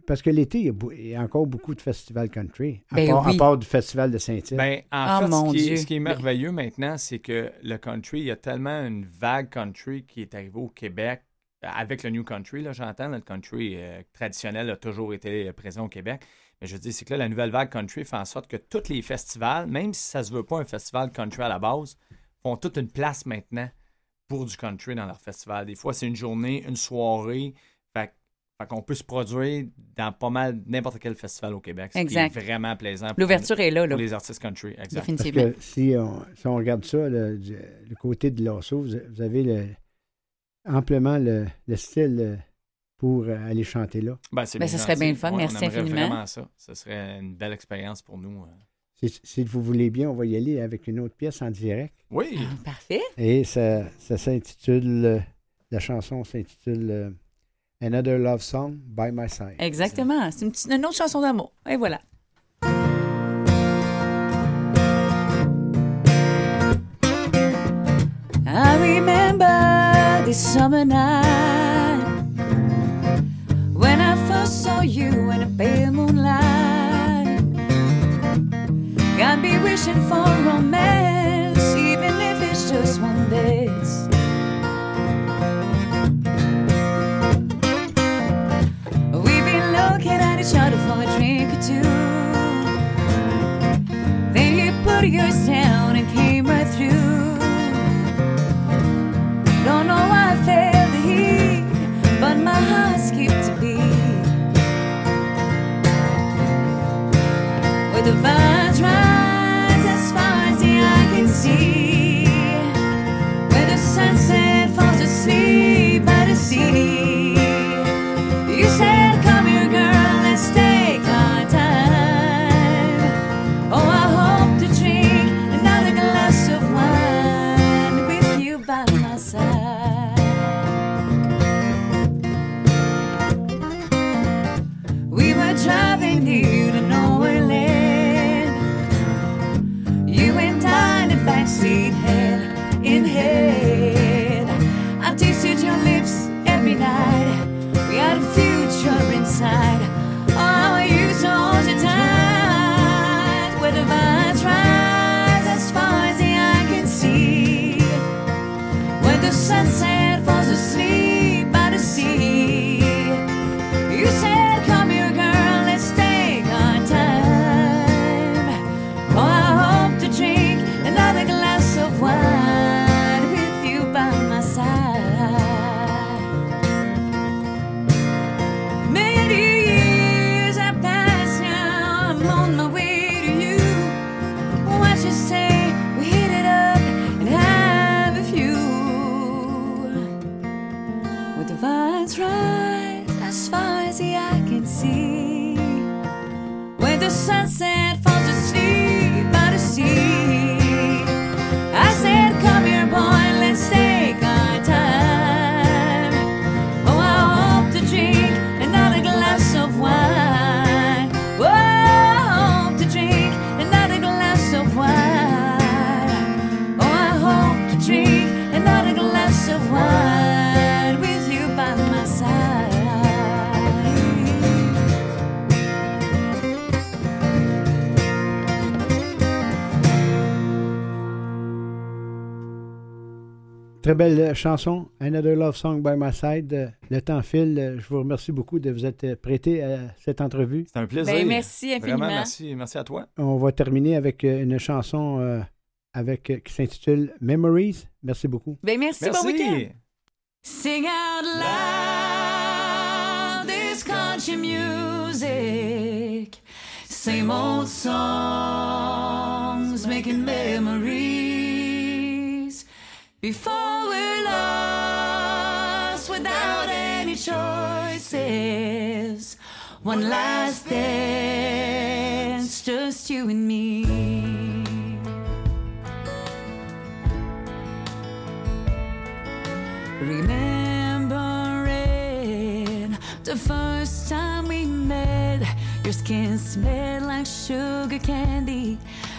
parce que l'été, il y, a beau- il y a encore beaucoup de festivals country. À, Ben part, à oui. part du festival de Saint-Yves. Ben, en Ah, fait, mon ce qui, est, ce qui est merveilleux maintenant, c'est que le country, il y a tellement une vague country qui est arrivée au Québec. Avec le New Country, là, j'entends, là, le country euh, traditionnel a toujours été euh, présent au Québec. Mais je dis, c'est que là, la nouvelle vague country fait en sorte que tous les festivals, même si ça se veut pas un festival country à la base, font toute une place maintenant pour du country dans leur festival. Des fois, c'est une journée, une soirée. Fait, qu'on peut se produire dans pas mal n'importe quel festival au Québec. Ce Exact. qui est vraiment plaisant. L'ouverture est là, là. Pour les artistes country. Exact. Parce que si on, si on regarde ça, le, côté de Lasso, vous, vous avez le- amplement le, le style euh, pour euh, aller chanter là. Ben, c'est Ben, bien ça serait bien le fun. Ouais, Merci on infiniment. vraiment ça. Ce serait une belle expérience pour nous. euh. Si, si vous voulez bien, on va y aller avec une autre pièce en direct. Oui. Parfait. Et ça, ça s'intitule, la chanson s'intitule euh, Another Love Song by My Side. Exactement. C'est une, une autre chanson d'amour. Et voilà. I remember this summer night when I first saw you in a pale moonlight. Got me wishing for romance, even if it's just one day's. Each other for a drink or two. Then you put yours down and came right through. Don't know why I felt the heat, but my heart skipped a beat. With the vines Très belle chanson, Another Love Song by My Side. Euh, Le temps file. Euh, Je vous remercie beaucoup de vous être prêté à cette entrevue. C'est un plaisir. Ben, merci infiniment. Vraiment, merci, merci à toi. On va terminer avec euh, une chanson euh, avec, euh, qui s'intitule Memories. Merci beaucoup. Ben, merci, bon week-end. Sing out loud this country music. Same old songs making memories. Before we're lost without any choices. One last dance, just you and me. Remembering the first time we met, your skin smelled like sugar candy.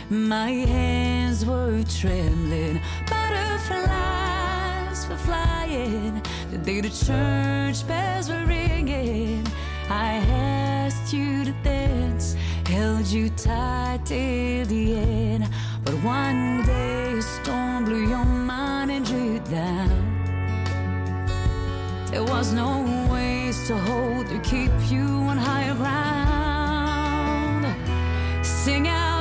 My hands were trembling, butterflies were flying. The day the church bells were ringing, I asked you to dance, held you tight till the end. But one day a storm blew your mind and drew you down. There was no ways to hold or keep you on higher ground. Sing out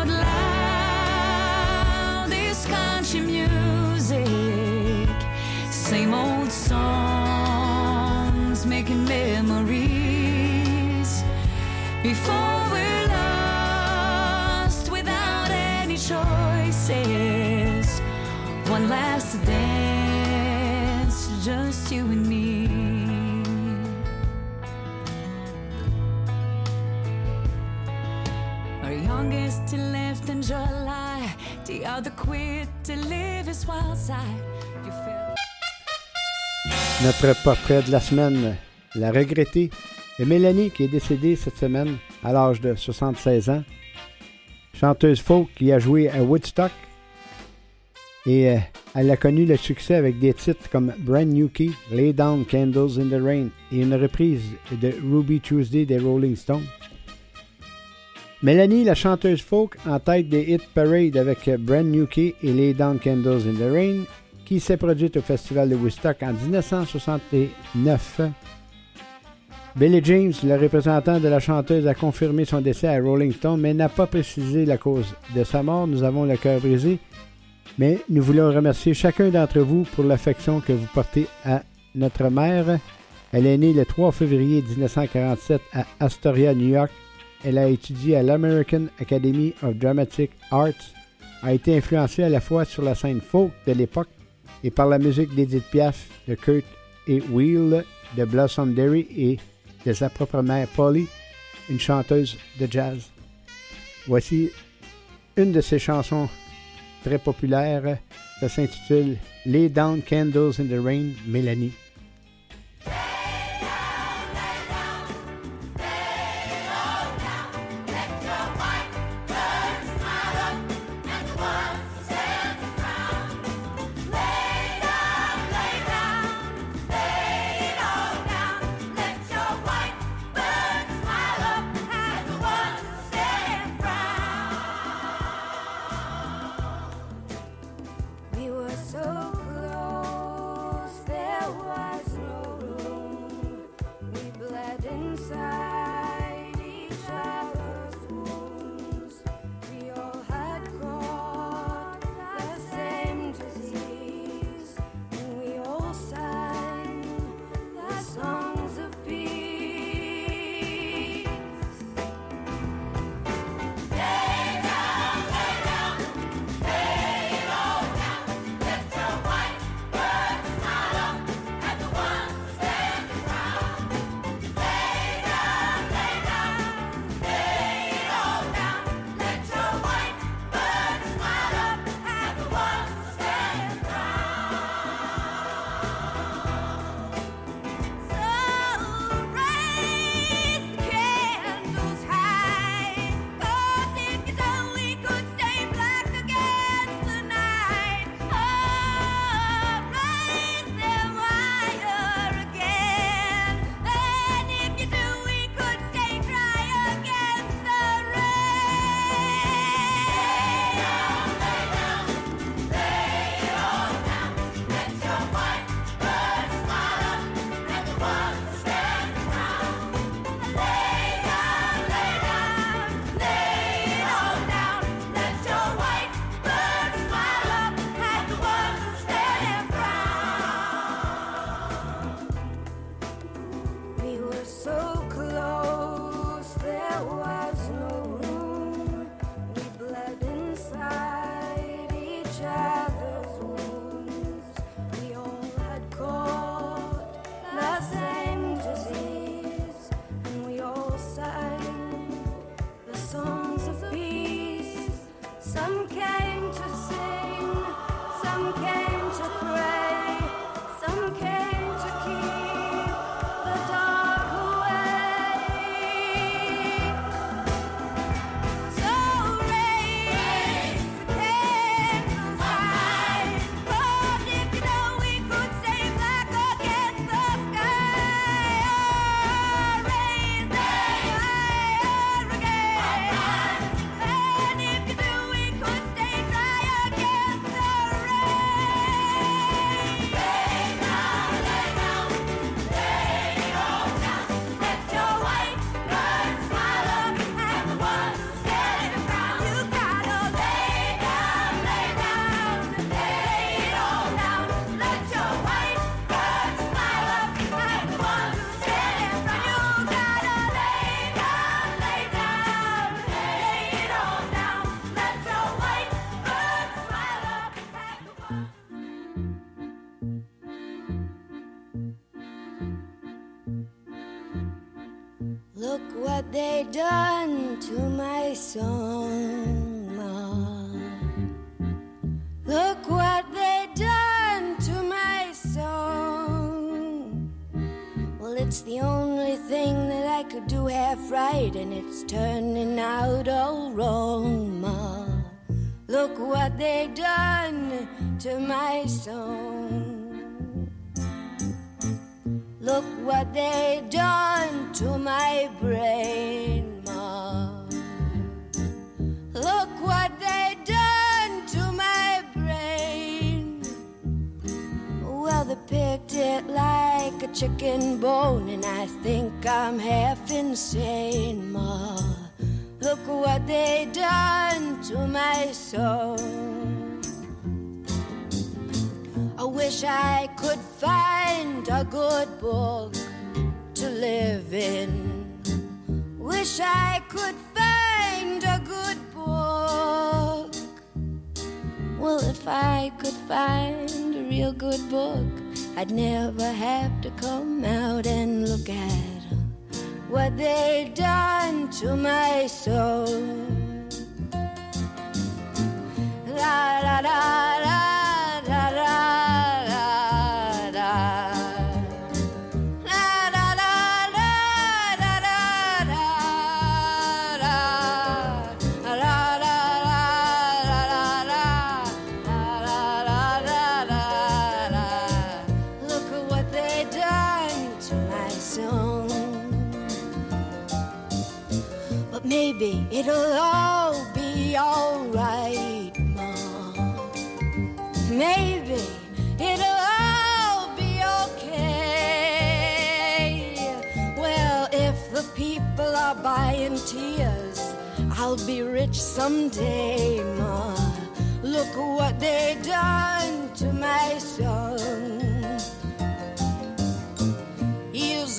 Notre portrait de la semaine, la regrettée, est Mélanie qui est décédée cette semaine à l'âge de 76 ans. Chanteuse folk qui a joué à Woodstock. Et euh, elle a connu le succès avec des titres comme Brand New Key, Lay Down Candles in the Rain et une reprise de Ruby Tuesday des Rolling Stones. Mélanie, la chanteuse folk, en tête des hit parade avec Brand New Key et Lay Down Candles in the Rain, qui s'est produite au Festival de Woodstock en 1969. Billy James, le représentant de la chanteuse, a confirmé son décès à Rolling Stone, mais n'a pas précisé la cause de sa mort. Nous avons le cœur brisé, mais nous voulons remercier chacun d'entre vous pour l'affection que vous portez à notre mère. Elle est née le 3 février 1947 à Astoria, New York. Elle a étudié à l'American Academy of Dramatic Arts, a été influencée à la fois sur la scène folk de l'époque et par la musique d'Edith Piaf, de Kurt et Will, de Blossom Derry et de sa propre mère Polly, une chanteuse de jazz. Voici une de ses chansons très populaires. Ça s'intitule Lay Down Candles in the Rain, Mélanie.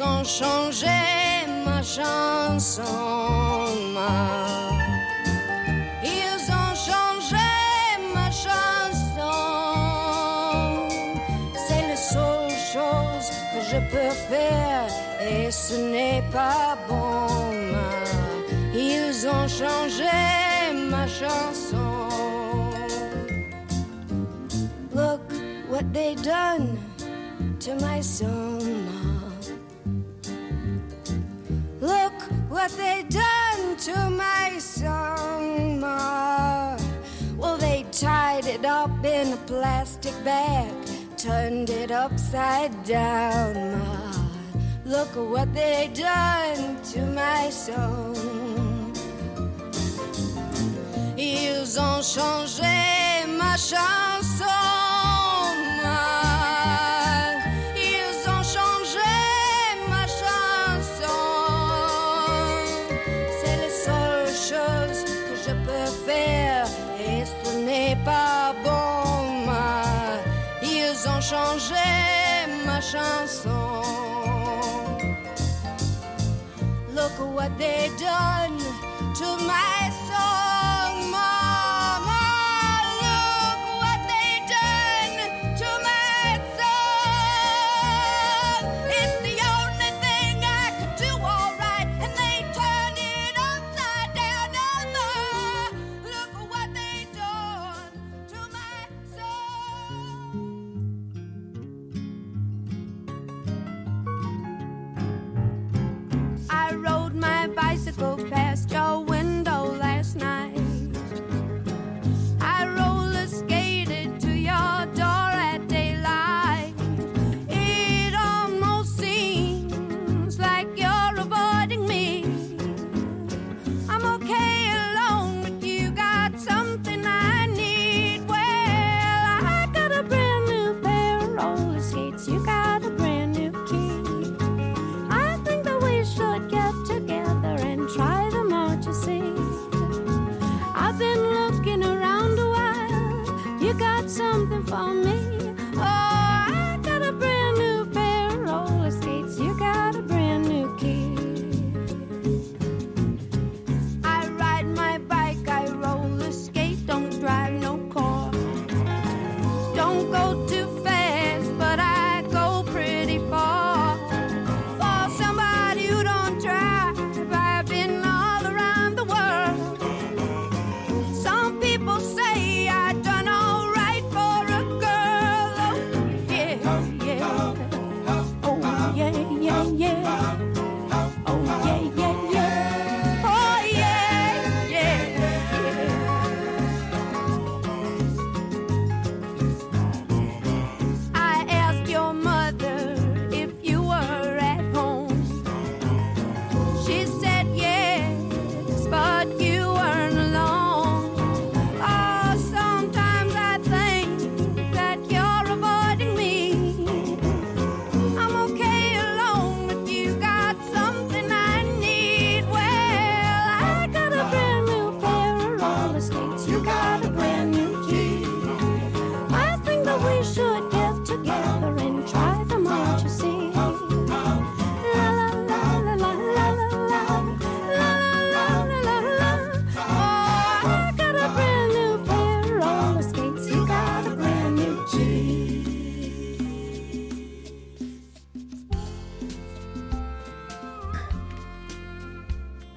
quand changeait ma chanson. Ils ont changé ma chanson. C'est la seule chose que je peux faire et ce n'est pas bon. Ils ont changé ma chanson. Look what they done to my song. what they done to my song. Ma. Well, they tied it up in a plastic bag, turned it upside down. Ma. Look what they done to my song. Ils ont changé ma chanson. chanson. Look what they done to my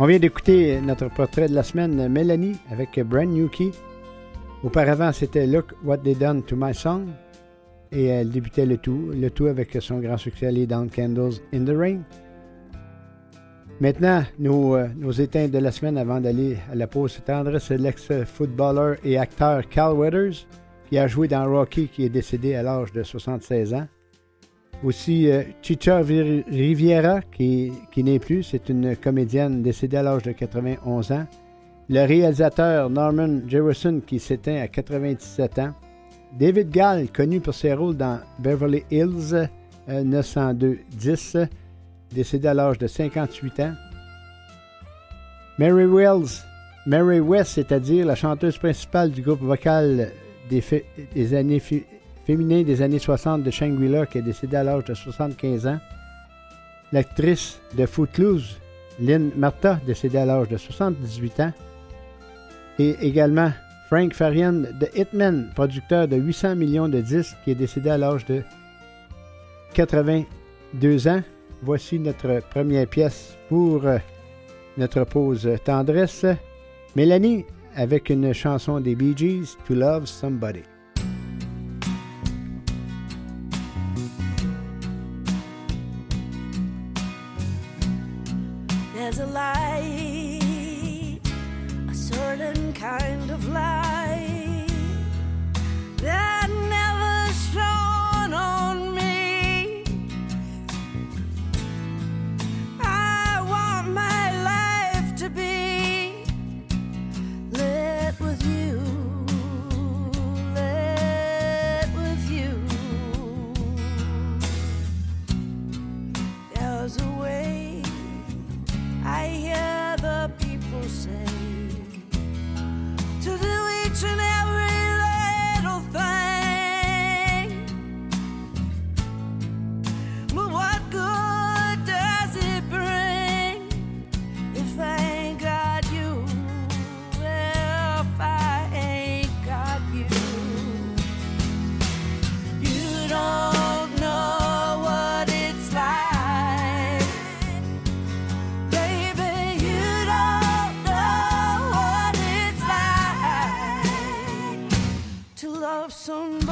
vient d'écouter notre portrait de la semaine, Mélanie, avec Brand New Key. Auparavant, c'était Look What They Done to My Song. Et elle débutait le tout, le tout avec son grand succès Lay Down Candles in the Rain. Maintenant, nos, euh, nos éteintes de la semaine avant d'aller à la pause tendre, c'est l'ex-footballeur et acteur Cal Weathers, qui a joué dans Rocky, qui est décédé à l'âge de 76 ans. Aussi, euh, Chicha Riviera, qui, qui n'est plus, c'est une comédienne décédée à l'âge de 91 ans. Le réalisateur Norman Jewison, qui s'éteint à 97 ans. David Gall, connu pour ses rôles dans Beverly Hills euh, 902-10, décédé à l'âge de 58 ans. Mary Wells, Mary West, c'est-à-dire la chanteuse principale du groupe vocal des années féminins des années 60 de Shangri-La, qui est décédée à l'âge de 75 ans. L'actrice de Footloose, Lynn Martha, décédée à l'âge de 78 ans. Et également Frank Farian de Hitman, producteur de 800 millions de disques, qui est décédé à l'âge de 82 ans. Voici notre première pièce pour euh, notre pause tendresse. Mélanie avec une chanson des Bee Gees, To Love Somebody. There's a light, a certain kind of light love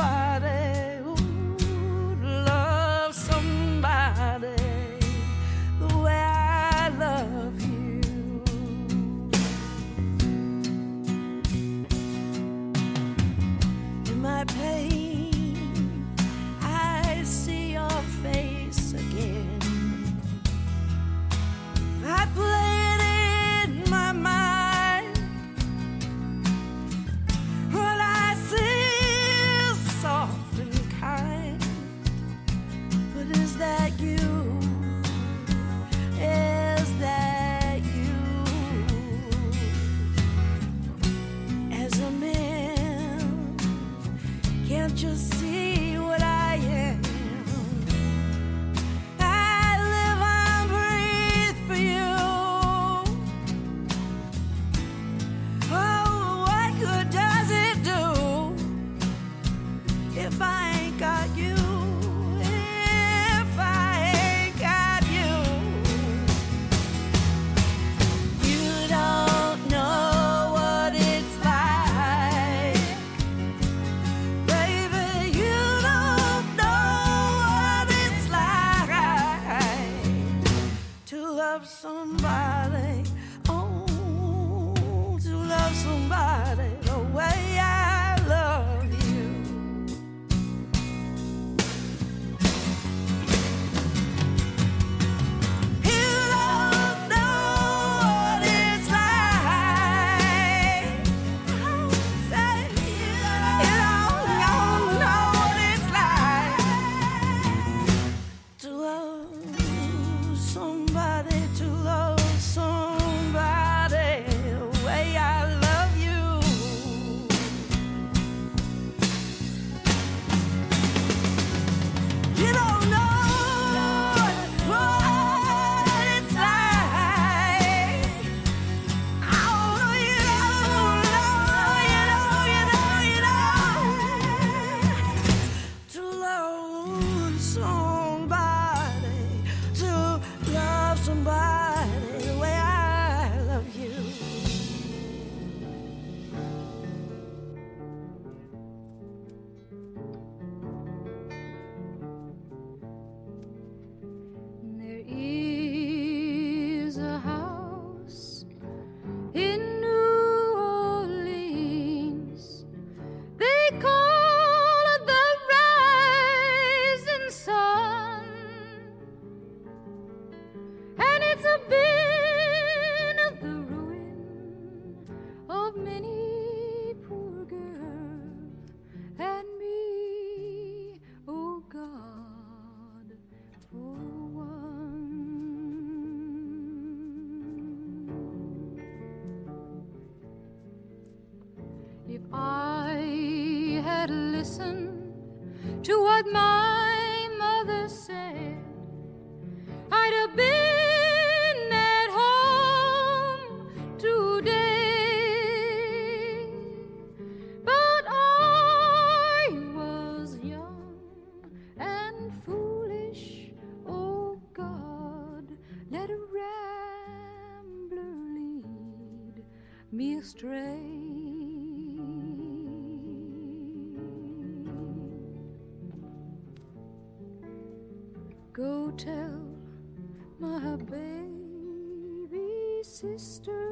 my baby sister.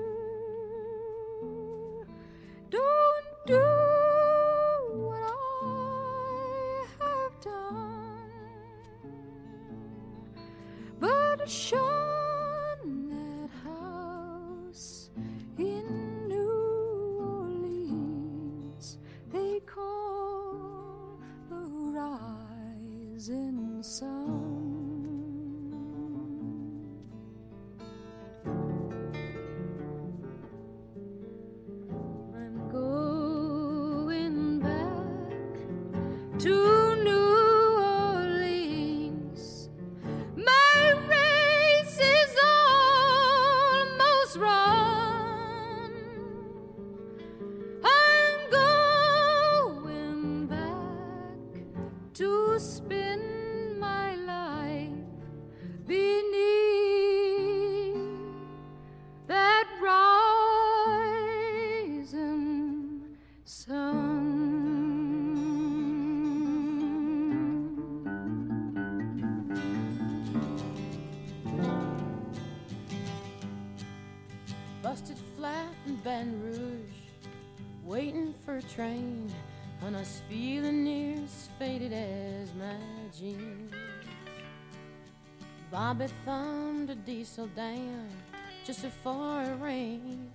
just before it rained.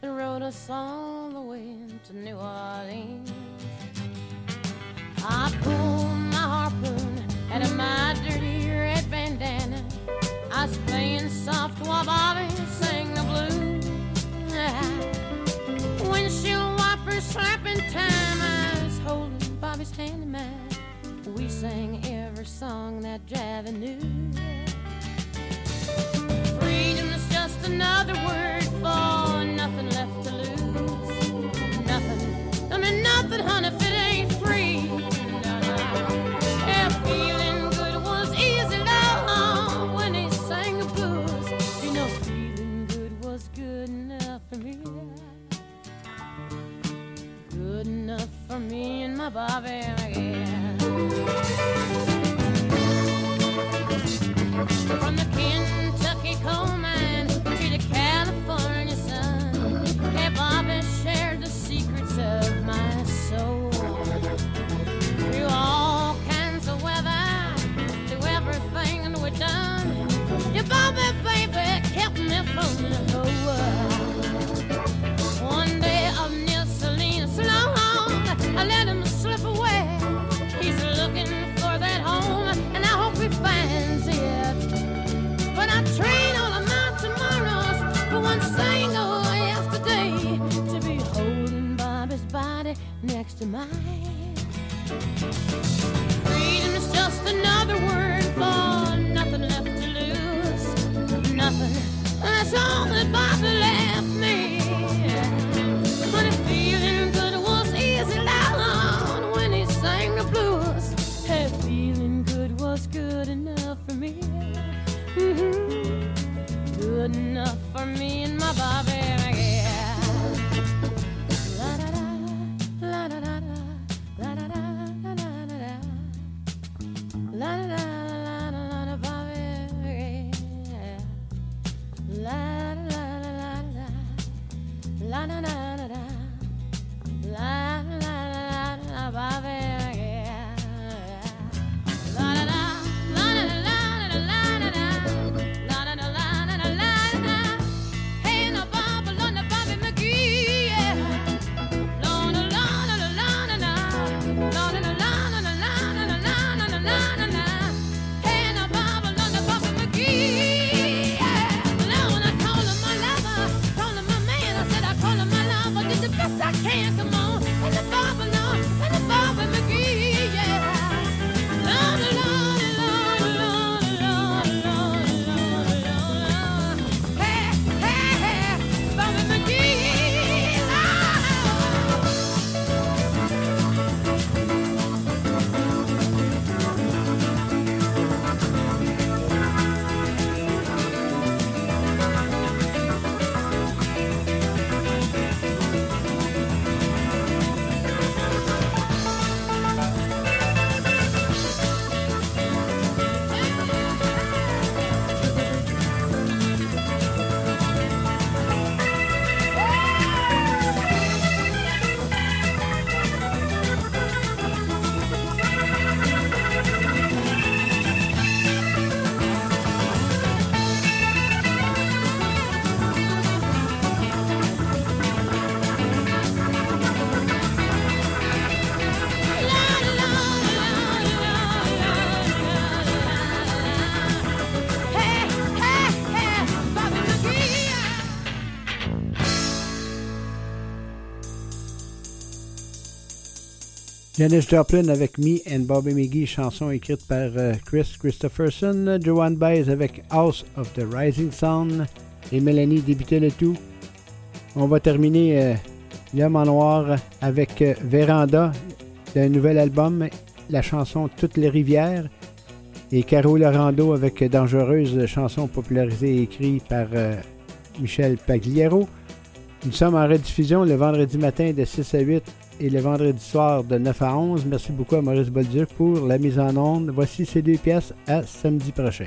They rode us all the way to New Orleans. I pulled my harpoon out of my dirty red bandana. I was playing soft while Bobby sang the blues. Windshield wipers slapping time. I was holding Bobby's hand in mine. We sang every song that Javi knew. enough for me and my Bobby. Janis Joplin avec Me and Bobby McGee, chanson écrite par euh, Chris Christopherson. Joanne Baez avec House of the Rising Sun. Et Mélanie débutait le tout. On va terminer euh, L'homme en noir avec euh, Véranda d'un nouvel album, la chanson Toutes les rivières. Et Caro Larando avec Dangereuse, chanson popularisée et écrite par Michel Pagliaro. Nous sommes en rediffusion le vendredi matin de 6 à 8 et le vendredi soir de 9 à 11. Merci beaucoup à Maurice Bolduc pour la mise en onde. Voici ces deux pièces à samedi prochain.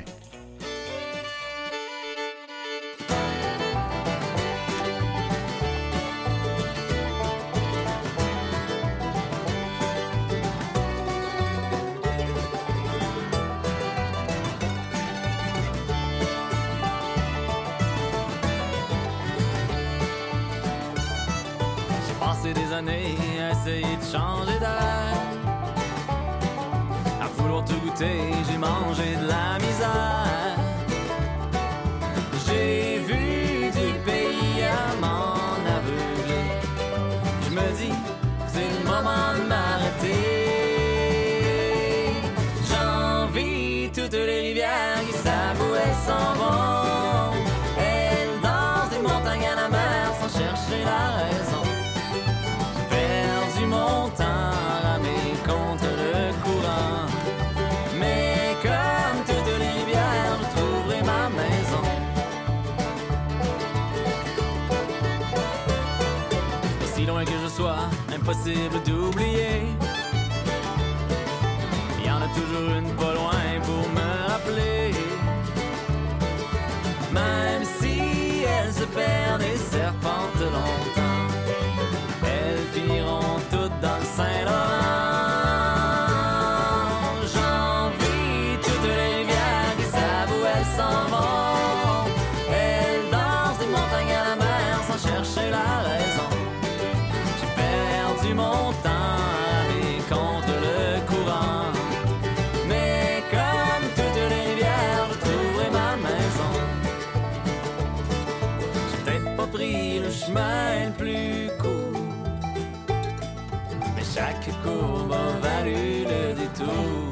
d'oublier. Il y en a toujours une pas loin pour me rappeler. Même si elle se perd des serpentes longues. soon.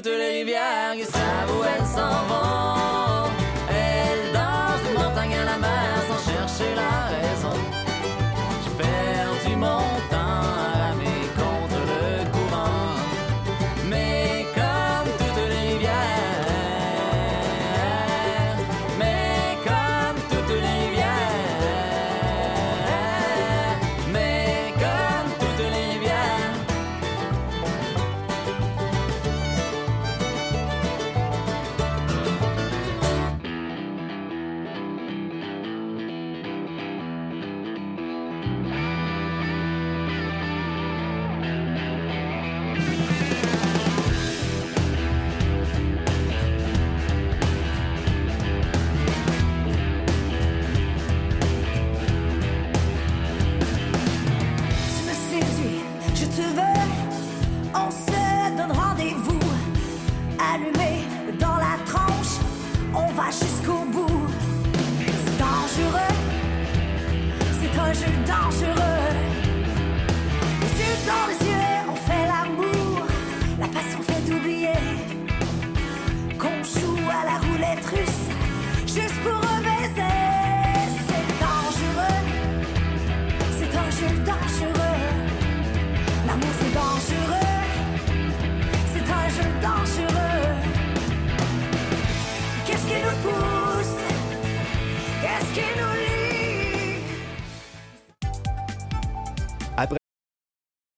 toutes les rivières